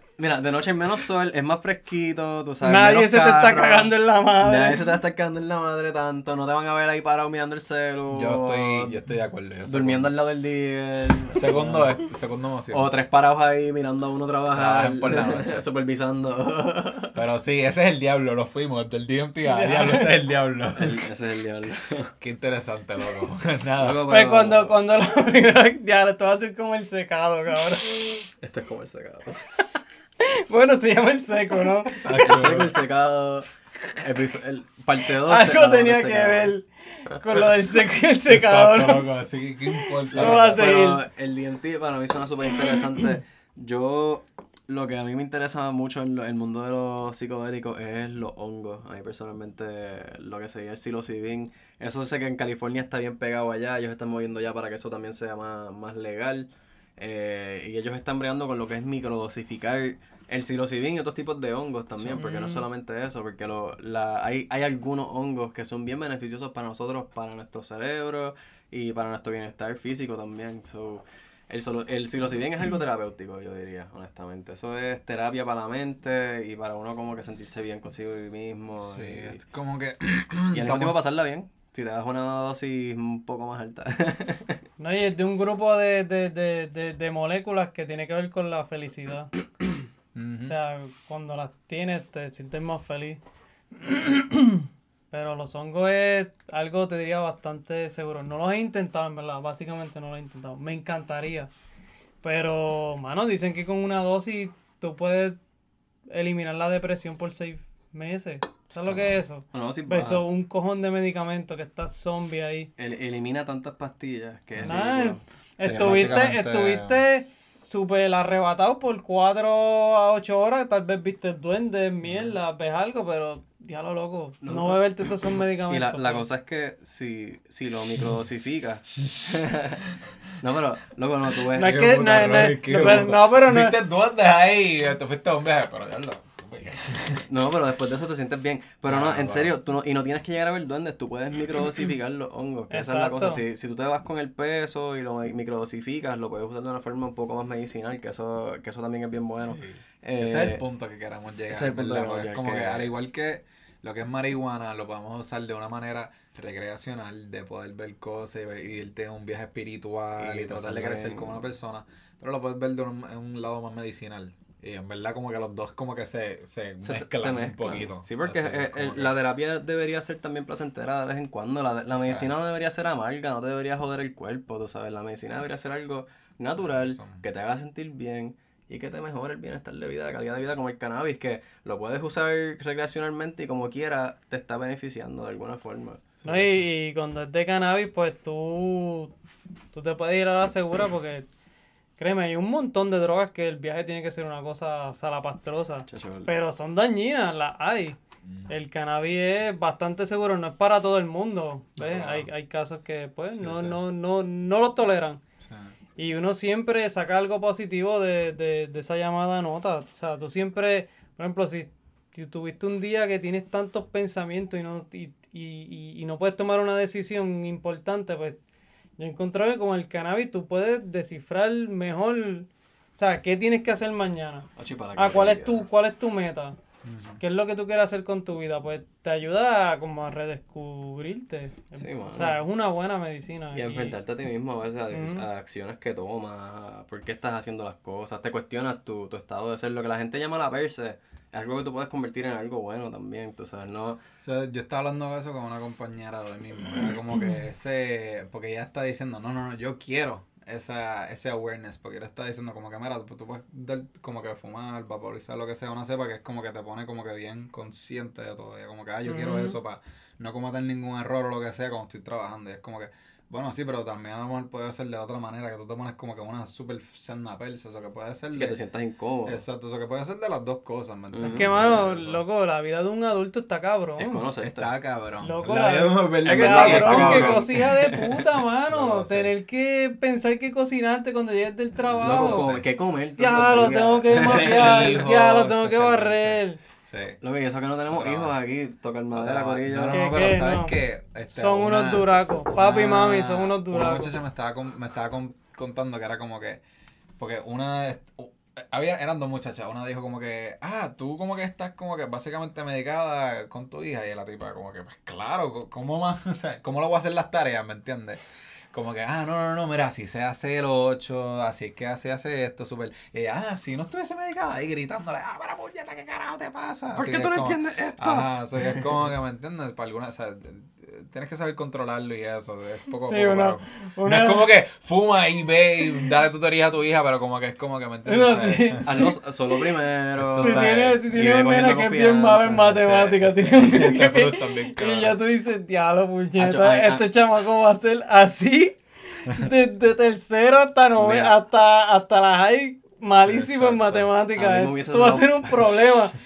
Mira, de noche hay menos sol, es más fresquito, tú sabes. Nadie menos se te está cagando en la madre. Nadie se te va a estar cagando en la madre tanto. No te van a ver ahí parado mirando el celu. Yo estoy, yo estoy de acuerdo. yo Durmiendo segundo. al lado del día. Segundo, es, segundo emoción. O tres parados ahí mirando a uno trabajar. Trabajan por la noche. supervisando. Pero sí, ese es el diablo, lo fuimos, del DMT a diablo, ese es el diablo. El- ese es el diablo. Qué interesante, loco. Nada. Loco, Pues pero- cuando, cuando lo primero, ya, esto va a ser como el secado, cabrón. Este es como el secado. Bueno, se llama el seco, ¿no? El seco, el secado. el parte 2. Algo tenía que ver con lo del seco y el Exacto, secador. loco, así que qué importa. No va a ser- Pero el DMT para mí suena súper interesante. Yo, lo que a mí me interesa mucho en lo- el mundo de los psicodélicos es los hongos. A mí personalmente lo que sería el psilocibin. Eso sé que en California está bien pegado allá. Ellos están moviendo ya para que eso también sea más, más legal. Eh, y ellos están bregando con lo que es microdosificar el psilocibin y otros tipos de hongos también, porque no solamente eso, porque lo, la, hay, hay algunos hongos que son bien beneficiosos para nosotros, para nuestro cerebro y para nuestro bienestar físico también. So, el, solo, el psilocibin es algo terapéutico, yo diría, honestamente. Eso es terapia para la mente y para uno como que sentirse bien consigo mismo. Sí, y, es como que. y al mismo tiempo pasarla bien. Si te das una dosis un poco más alta. No, y es de un grupo de, de, de, de, de moléculas que tiene que ver con la felicidad. O sea, cuando las tienes te sientes más feliz. Pero los hongos es algo, te diría, bastante seguro. No los he intentado, en verdad. Básicamente no los he intentado. Me encantaría. Pero, mano, dicen que con una dosis tú puedes eliminar la depresión por seis meses. ¿Sabes lo que es eso? Baja. eso, un cojón de medicamento que está zombie ahí. El- elimina tantas pastillas que es ridículo. estuviste, básicamente- estuviste súper arrebatado por 4 a 8 horas. Tal vez viste duendes, mierda, ves algo, pero ya lo loco. No, No. beberte estos son Y medicamentos. la, la cosa es que si, si lo microdosificas. no, pero, loco, no, tú ves. No es Qué que- puta, no, no, Ronnie, qué no, pero- puta. no, pero no- Viste duendes ahí, te fuiste a un viaje, pero ya lo. No, pero después de eso te sientes bien. Pero no, Ah, en serio, tú no, y no tienes que llegar a ver duendes, tú puedes microdosificar los hongos. que esa es la cosa. Si, si tú te vas con el peso y lo mi- microdosificas, lo puedes usar de una forma un poco más medicinal, que eso, que eso también es bien bueno. Sí. Eh, Ese es el punto que queremos llegar. ese es el punto que queremos como que, al igual que lo que es marihuana, lo podemos usar de una manera recreacional, de poder ver cosas y, ver- y irte en un viaje espiritual Y y, tratar de crecer como una persona, pero lo puedes ver de un, en un lado más medicinal. Y en verdad como que los dos como que se, se, se, mezclan, se un poquito. Sí, porque Así, eh, eh, que- la terapia debería ser también placentera de vez en cuando. La, la sea, medicina no debería ser amarga, no te debería joder el cuerpo, tú sabes. La medicina debería ser algo natural, Eso. que te haga sentir bien y que te mejore el bienestar de vida, la calidad de vida, como el cannabis, que lo puedes usar recreacionalmente y como quiera te está beneficiando de alguna forma. No, y, y cuando es de cannabis, pues tú, tú te puedes ir a la segura porque, créeme, hay un montón de drogas que el viaje tiene que ser una cosa salapastrosa. Chacho, Pero son dañinas, las hay. Mm. El cannabis es bastante seguro, no es para todo el mundo. ¿ves? Hay, hay casos que pues Sí, no, sí. no, no, no lo toleran. o sea, Y uno siempre saca algo positivo de, de, de esa llamada nota. O sea, tú siempre, por ejemplo, si, si tuviste un día que tienes tantos pensamientos y no, y, y, y, y no puedes tomar una decisión importante, pues yo encontré que con el cannabis tú puedes descifrar mejor, o sea, qué tienes que hacer mañana. Para Ah, ¿cuál es tu, cuál es tu meta? ¿Qué es lo que tú quieres hacer con tu vida? Pues te ayuda a como a redescubrirte. Sí, o sea, es una buena medicina. Y enfrentarte a ti mismo a veces a, acciones que tomas, a por qué estás haciendo las cosas, te cuestionas tu, tu estado de ser, lo que la gente llama la perse, es algo que tú puedes convertir en algo bueno también, tú sabes, no, O sea, yo estaba hablando de eso con una compañera de hoy mismo. Era como que ese. Porque ella está diciendo, no, no, no, yo quiero esa, ese awareness, porque él está diciendo como que, mira, tú puedes dar como que fumar, vaporizar, lo que sea, una cepa que es como que te pone como que bien consciente de todo, como que, ah, yo quiero eso para no cometer ningún error o lo que sea cuando estoy trabajando, y es como que, bueno, sí, pero también a lo mejor puede ser de la otra manera, que tú te pones como que una super senda persa, o sea, que puede ser Así de... que te sientas incómodo. Exacto, o sea, que puede ser de las dos cosas, ¿me entiendes? Es que, mano, loco, la vida de un adulto está cabrón. Es conocer Está cabrón. Loco, la la- vida es verdad Es que que sí, sí, es Cabrón, qué cabrón. cosilla de puta, mano. No, sí. Tener que pensar que cocinarte cuando llegues del trabajo. Loco, ¿qué comer? ya lo tengo que mapear, ya lo tengo que barrer. Sí. Loco, y eso que no tenemos hijos aquí, tocar madera, No, corillo. no, no, ¿Qué, pero qué? ¿sabes No. qué? Este, Son unos duracos. Papi y mami son unos Una duracos. muchacha me estaba, con- me estaba con- contando que era como que... Porque una... Había, eran dos muchachas. Una dijo como que... Ah, tú como que estás como que básicamente medicada con tu hija. Y la tipa como que... Pues claro, ¿cómo más? O sea, ¿cómo lo voy a hacer las tareas? ¿Me entiendes? Como que, ah, no, no, no, mira, así se hace el 8, así es que se hace esto, súper. Ella, ah, si no estuviese medicada ahí gritándole, ah, pero puñeta, ¿qué carajo te pasa? ¿Por Así qué tú no como- entiendes esto? Ajá, o sea, es como que, ¿me entiendes? Para alguna, o sea, tienes que saber controlarlo y eso, es poco Sí, poco, una- una- No es como que fuma y ve y dale tutoría a tu hija, pero como que es como que, ¿me entiendes? No, O sea, sí. Hazlo solo primero. Esto Si sabes, tienes, si y tienes ve un nene cogiendo que es bien malo en confianza, matemáticas, este- tiene un este que bien- Y ya tú dices, diablo, puñeta, este chamaco va a ser así, de, de tercero hasta noveno, Mira. hasta, hasta la high, malísimo en Exacto. Mí matemáticas. Esto va a ser un problema.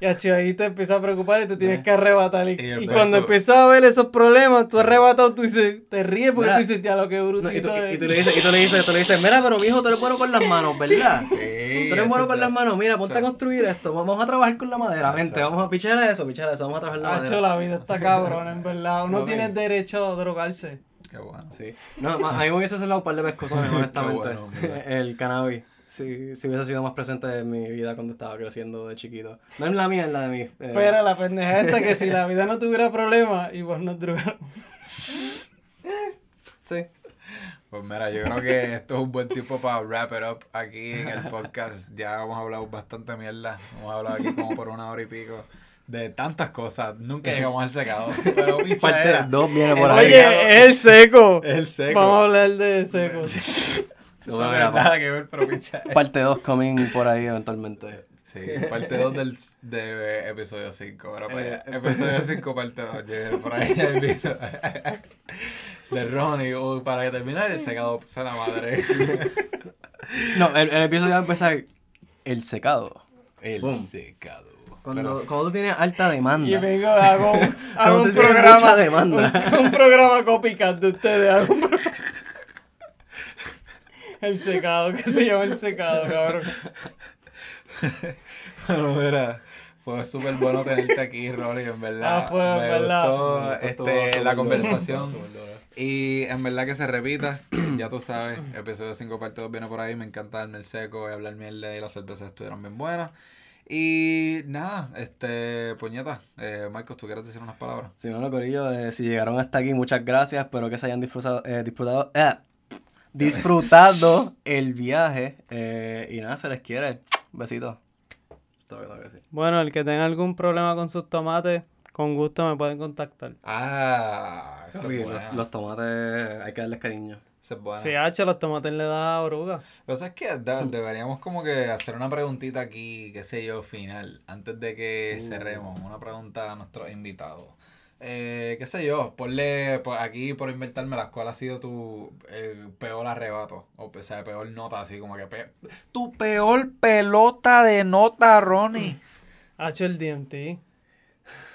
Y ahí te empieza a preocupar y te tienes Ve. que arrebatar. Y, Y cuando tú- empiezas a ver esos problemas, tú arrebatado, tú dices, te ríes porque Mira. tú dices, diablo, qué No, y, brutito tú, y es". tú le dices, y tú le dices, tú le dices, mira, pero mijo, tú eres bueno con las manos, ¿verdad? Sí, Tú eres bueno con las manos, mira, ponte a construir esto, vamos a trabajar con la madera, vente, vamos a pichar eso, pichar eso, vamos a trabajar la Hacho, madera. la vida está cabrona, en verdad. Uno tiene derecho a drogarse. Qué bueno. Sí. No, a mí me hubiese salado un par de pescozones, honestamente. bueno, el cannabis. Sí, si hubiese sido más presente en mi vida cuando estaba creciendo de chiquito. No en la mía, en la de mí. eh, Pero la pendeja esta que si la vida no tuviera problemas, igual nos drogamos. Sí. Pues mira, yo creo que esto es un buen tiempo para wrap it up aquí en el podcast. Ya hemos hablado bastante mierda. Hemos hablado aquí como por una hora y pico de tantas cosas. Nunca llegamos al secado. Pero Parte pichadera. 2 viene por ahí. Oye, es el seco. Es el seco. Vamos a hablar de seco. No No, tiene mira, nada que ver, pero pichadera. Parte 2 coming por ahí eventualmente. Sí, parte 2 del de episodio 5. Ahora para allá. Eh, Episodio 5, parte 2. Yo viene por ahí ya invito. De Ronnie. Uy, para que termine el secado, a la madre. No, el, el episodio va a empezar el secado. El Boom. secado. Cuando, Pero- cuando tú tienes alta demanda. Y vengo, hago, un- hago un programa. mucha demanda. Un, un programa copycat de ustedes. Hago un pro- El secado, que se llama el secado, cabrón. Bueno, mira, fue súper bueno tenerte aquí, Ronnie, en verdad. Ah, fue, en me verdad. gustó este, la conversación. Y en verdad que se repita, ya tú sabes, episodio 5 parte 2 viene por ahí, me encanta darme el seco y hablar mierda y las cervezas estuvieron bien buenas. Y nada, este, puñeta, eh, Marcos, ¿tú quieres decir unas palabras? Sí, bueno, Corillo, eh, si llegaron hasta aquí, muchas gracias. Espero que se hayan disfrutado, eh, disfrutado, disfrutado el viaje. eh, y nada, se les quiere. Besitos. Es lo que que. Bueno, el que tenga algún problema con sus tomates, con gusto me pueden contactar. Ah, esa Papi, es los, los tomates hay que darles cariño. Esa es. Si H, los tomates le da oruga. Pero sabes que deberíamos como que hacer una preguntita aquí, qué sé yo, final, antes de que Uh. cerremos, una pregunta a nuestros invitados. Eh, qué sé yo, ponle por aquí por inventarme las cuál ha sido tu eh, peor arrebato, o o sea, peor nota, así como que pe- tu peor pelota de nota, Ronnie. H, el DMT.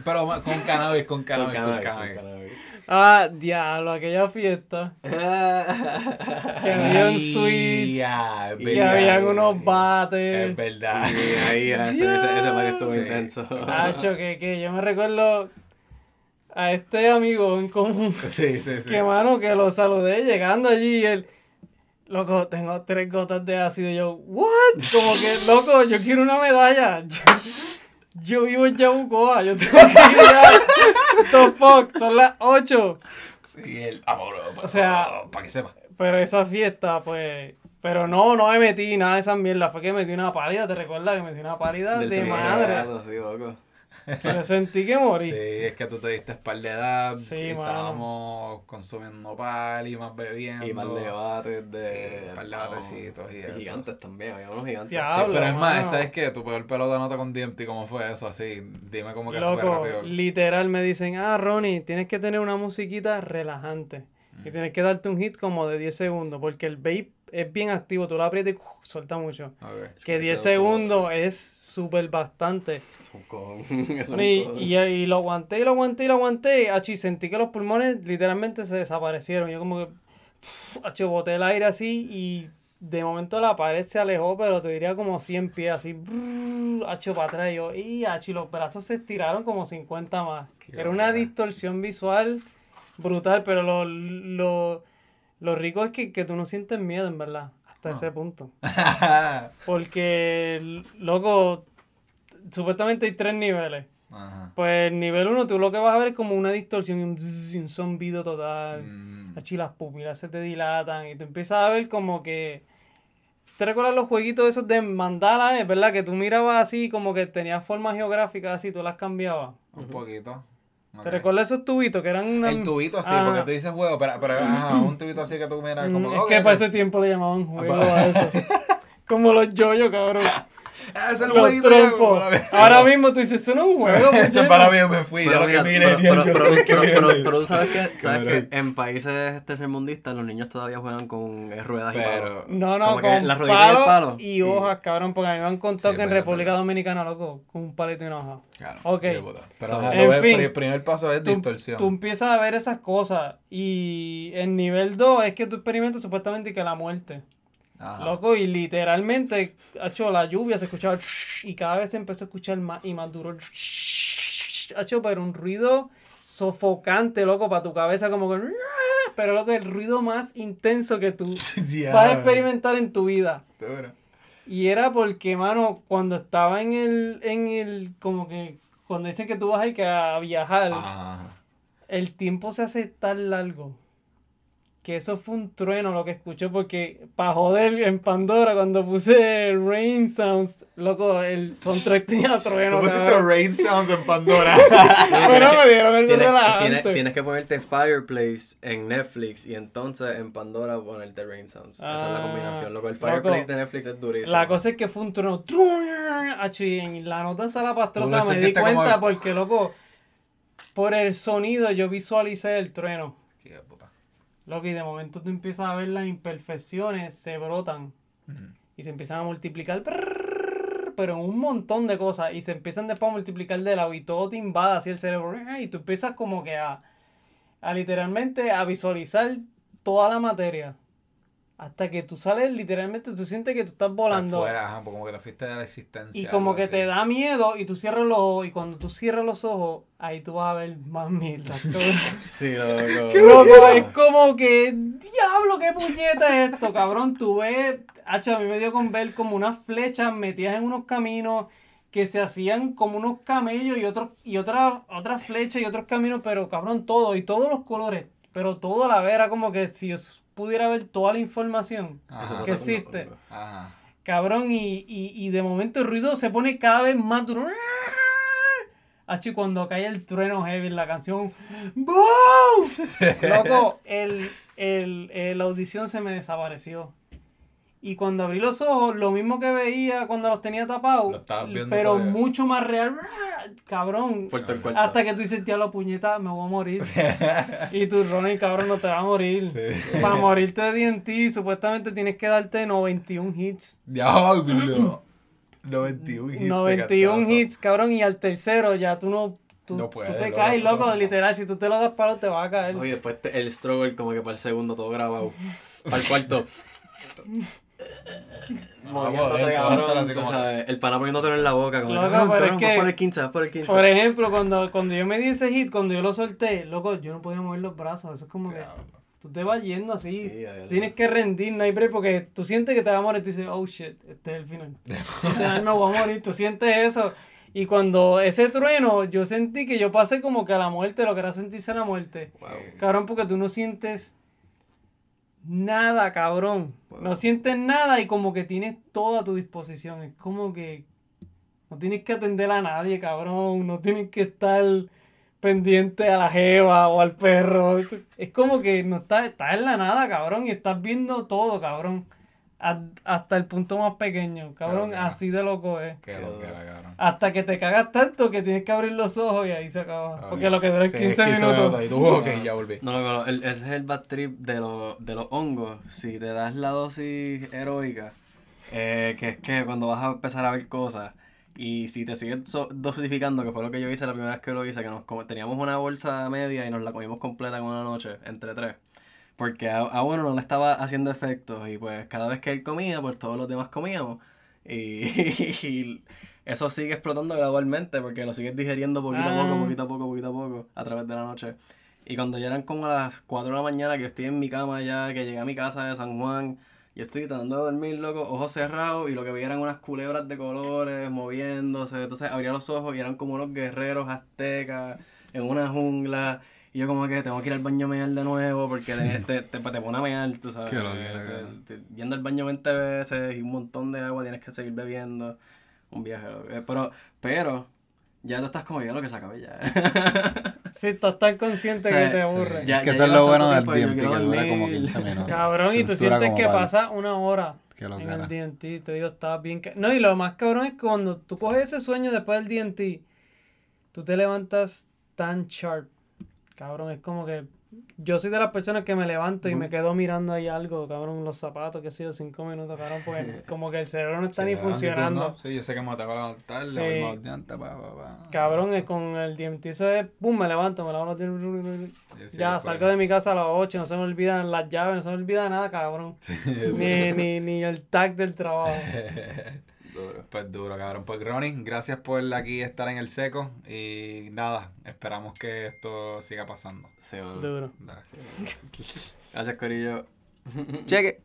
Pero con cannabis, con cannabis, con cannabis, cannabis. con cannabis. Ah, diablo, aquella fiesta. Que había un switch. es Que verdad. habían unos Es bates. verdad. Sí, ahí, ese, ese, ese estuvo Sí. intenso. Hacho, que, que yo me recuerdo a este amigo en común. Sí, sí, sí. Que mano, que lo saludé llegando allí y él. Loco, tengo tres gotas de ácido. Y yo, ¿what? Como que, loco, yo quiero una medalla. Yo, yo vivo en Yabucoa. Yo tengo que ir the fuck? Son las 8. Sí, el amor. O sea- para que sepa. Pero esa fiesta, pues. Pero no, no me metí nada de esas mierdas. Fue que metí una pálida, ¿te recuerdas? Que metí una pálida Del de madre. Sí, loco. Yo sentí que morí. Sí, es que tú te diste par de dabs Sí, y mano. estábamos consumiendo pal y más bebiendo. Y más debates de. Y par de batecitos y eso. gigantes también, había unos gigantes. Diablo. Sí, pero es más. ¿sabes qué? Tu peor pelota nota con DMT, ¿cómo fue eso? Así, dime cómo que súper Loco, rápido. literal me dicen, ah, Ronnie, tienes que tener una musiquita relajante. Y Mm. tienes que darte un hit como de 10 segundos, porque el vape es bien activo, tú lo aprietas y ¡uf! suelta mucho. Que Eso 10 es segundos es súper bastante. Y, y, y lo aguanté y lo aguanté y lo aguanté. Achi, sentí que los pulmones literalmente se desaparecieron. Yo como que, achi, boté el aire así y de momento la pared se alejó, pero te diría como 100 pies, así, acho para atrás. Y yo, y achi, los brazos se estiraron como 50 más. Qué Era una distorsión visual brutal, pero lo, lo, lo rico es que, que tú no sientes miedo, en verdad, hasta Ah. ese punto. Porque, loco, supuestamente hay tres niveles. Ajá. Pues el nivel 1 tú lo que vas a ver es como una distorsión y un, un zumbido total. Mm. Achi, las pupilas se te dilatan y tú empiezas a ver como que... ¿Te recuerdas los jueguitos esos de mandala, eh? ¿Verdad? Que tú mirabas así como que tenías formas geográficas así, tú las cambiabas. Un poquito. ¿Te recuerdas esos tubitos que eran una... El tubito sí, Ajá. porque tú dices juego, pero, pero ajá, un tubito así que tú miras Mm, como... es ok, que para ese tiempo le llamaban juego a eso. como los yoyos, cabrón. Ah, ese es el ver. Ahora mismo tú dices, eso no es un juego. Ese puñeta". para mí me fui, ya Pero, que pero, el pero, tú sabes que, sabes que en países tercermundistas los niños todavía juegan con eh, ruedas y palos. No, no, Como con la ruedita y el palo, palo. y hojas, cabrón, porque a mí me han contado Sí, que en República. Dominicana, loco, con un palito y una hoja. Claro, Ok. Pero en ves, fin, el primer paso es Tú, distorsión. tú empiezas a ver esas cosas y en nivel 2 es que tú experimentas supuestamente que la muerte. Ajá. Loco, y literalmente, hecho la lluvia se escuchaba y cada vez se empezó a escuchar más y más duro. Hecho, pero un ruido sofocante, loco, para tu cabeza, como que. Pero loco, el ruido más intenso que tú vas a experimentar en tu vida. Y era porque, mano, cuando estaba en el, en el, como que, cuando dicen que tú vas a ir que a viajar, Ajá. el tiempo se hace tan largo que eso fue un trueno lo que escuché porque para joder en Pandora cuando puse Rain Sounds, loco, el soundtrack tenía Tú trueno. pusiste cabrón. Rain Sounds en Pandora. Bueno, me dieron el Tienes, tienes, tienes que ponerte Fireplace en Netflix y entonces en Pandora ponerte Rain Sounds. Esa es la Ah, combinación. Loco, el loco. Fireplace de Netflix es durísimo. La cosa es que fue un trueno. Acho, y en la nota salapastrosa Tú lo me di como cuenta porque, loco, por el sonido yo visualicé el trueno. Loco, y de momento tú empiezas a ver las imperfecciones, se brotan. Y se empiezan a multiplicar, pero en un montón de cosas, y se empiezan después a multiplicar de lado y todo te invade así el cerebro, y tú empiezas como que a, a literalmente a visualizar toda la materia. Hasta que tú sales, literalmente, tú sientes que tú estás volando. Afuera, ajá, como que te fuiste de la existencia. Y como que así. te da miedo y tú cierras los ojos y cuando tú cierras los ojos, ahí tú vas a ver más mierda. Sí, loco. Loco, es como que, diablo, qué puñeta es esto, cabrón. Tú ves, hacha, a mí me dio con ver como unas flechas metidas en unos caminos que se hacían como unos camellos y otros y otras otras flechas y otros caminos, pero cabrón, todo y todos los colores, pero todo a la vez era como que si yo pudiera ver toda la información Ajá. Que existe. Ajá. Cabrón, y, y, y de momento el ruido se pone cada vez más duro. Hacho, y cuando cae el trueno heavy en la canción, ¡Boom! Loco, el, el, el- la audición se me desapareció. Y cuando abrí los ojos, lo mismo que veía cuando los tenía Lo tapados, estabas viendo pero todavía. mucho más real. Cabrón. Puerto en cuarto. Hasta que tú dices, la puñeta, me voy a morir. y tú, Ronnie, cabrón, no te vas a morir. Sí. Para morirte de DNT, supuestamente tienes que darte 91 hits. Diablo. 91 hits. de 91 cantazo. hits, cabrón, y al tercero ya tú no. Tú, No tú puedes, te loco, caes, tú loco, literal. Si tú te lo das palo, te va a caer. Oye, después te- el struggle como que para el segundo todo grabado. para el cuarto. Moviéndose, cabrón. vas sabes, el pana poniéndotelo en la boca. Como, Loco, "Ah, pero es cabrón, que- vas por el 15, vas por el 15. Por ejemplo, cuando, cuando yo me di ese hit, cuando yo lo solté, loco, yo no podía mover los brazos. Eso es como que tú te vas yendo así. Sí, ya, ya. tienes que rendir, no hay break, porque tú sientes que te va a morir. Tú dices, oh shit, este es el final. Literal, me voy a morir. Tú sientes eso. Y cuando ese trueno, yo sentí que yo pasé como que a la muerte, lo que era sentirse a la muerte. Wow. Cabrón, porque tú no sientes nada, cabrón. Wow. No sientes nada y como que tienes todo a tu disposición. Es como que No tienes que atender a nadie, cabrón. No tienes que estar pendiente a la jeva o al perro. Es como que no estás, estás en la nada, cabrón, y estás viendo todo, cabrón. A- hasta el punto más pequeño, cabrón, Claro, así de loco es. Qué lo que era, cabrón. Hasta que te cagas tanto que tienes que abrir los ojos y ahí se acaba. Porque lo que dura es Sí, 15 minutos. Y tú, ok, ya volví. No, loco, el- ese es el bad trip de, lo- de los hongos. Si te das la dosis heroica, eh, que es que cuando vas a empezar a ver cosas, y si te sigues so- dosificando, que fue lo que yo hice la primera vez que lo hice, que nos teníamos una bolsa media y nos la comimos completa en una noche, entre tres. Porque a, a uno no le estaba haciendo efectos, y pues cada vez que él comía, pues todos los demás comíamos. Y, y eso sigue explotando gradualmente, porque lo sigues digeriendo poquito a poco, Ah. poquito a poco, poquito a poco, a través de la noche. Y cuando ya eran como a las 4 de la mañana, que yo estoy en mi cama ya, que llegué a mi casa de San Juan, yo estoy tratando de dormir, loco, ojos cerrados, y lo que vi eran unas culebras de colores moviéndose. Entonces abría los ojos y eran como unos guerreros aztecas en una jungla. Y yo como que tengo que ir al baño a mear de nuevo porque te, te, te, te pone a mear, tú sabes. Yendo al baño 20 veces y un montón de agua tienes que seguir bebiendo. Un viaje. Eh, Pero, pero, ya tú estás como ya lo que se acabe ya. Sí, tú estás consciente O sea, que te sí. aburre. Ya- es que ya eso es lo bueno del DMT, que dura como dormir. 15 minutos. Cabrón, y tú sientes que pasa una hora lo en el. DNT. Te digo, estás bien. ca- No, y lo más cabrón es que cuando tú coges ese sueño después del DNT, tú te levantas tan sharp. Cabrón, es como que. Yo soy de las personas que me levanto y me quedo mirando ahí algo, cabrón, los zapatos, qué sé yo, cinco minutos, cabrón, porque como que el cerebro no está Sí, ni tú, funcionando. ¿no? Sí, yo sé que me tengo que levantar, Sí. lavarme los dientes, pa, pa, pa. Cabrón, es con el DMT eso es, pum, me levanto, me lavo los dientes, Sí, ya, salgo de mi casa a las 8, no se me olvidan las llaves, no se me olvida nada, cabrón. ni, ni, ni el tag del trabajo. Duro. Pues duro, cabrón. Pues Ronnie, gracias por aquí estar en el seco. Y nada, esperamos que esto siga pasando. Bueno. Duro. Dale. Gracias, Corillo. Cheque.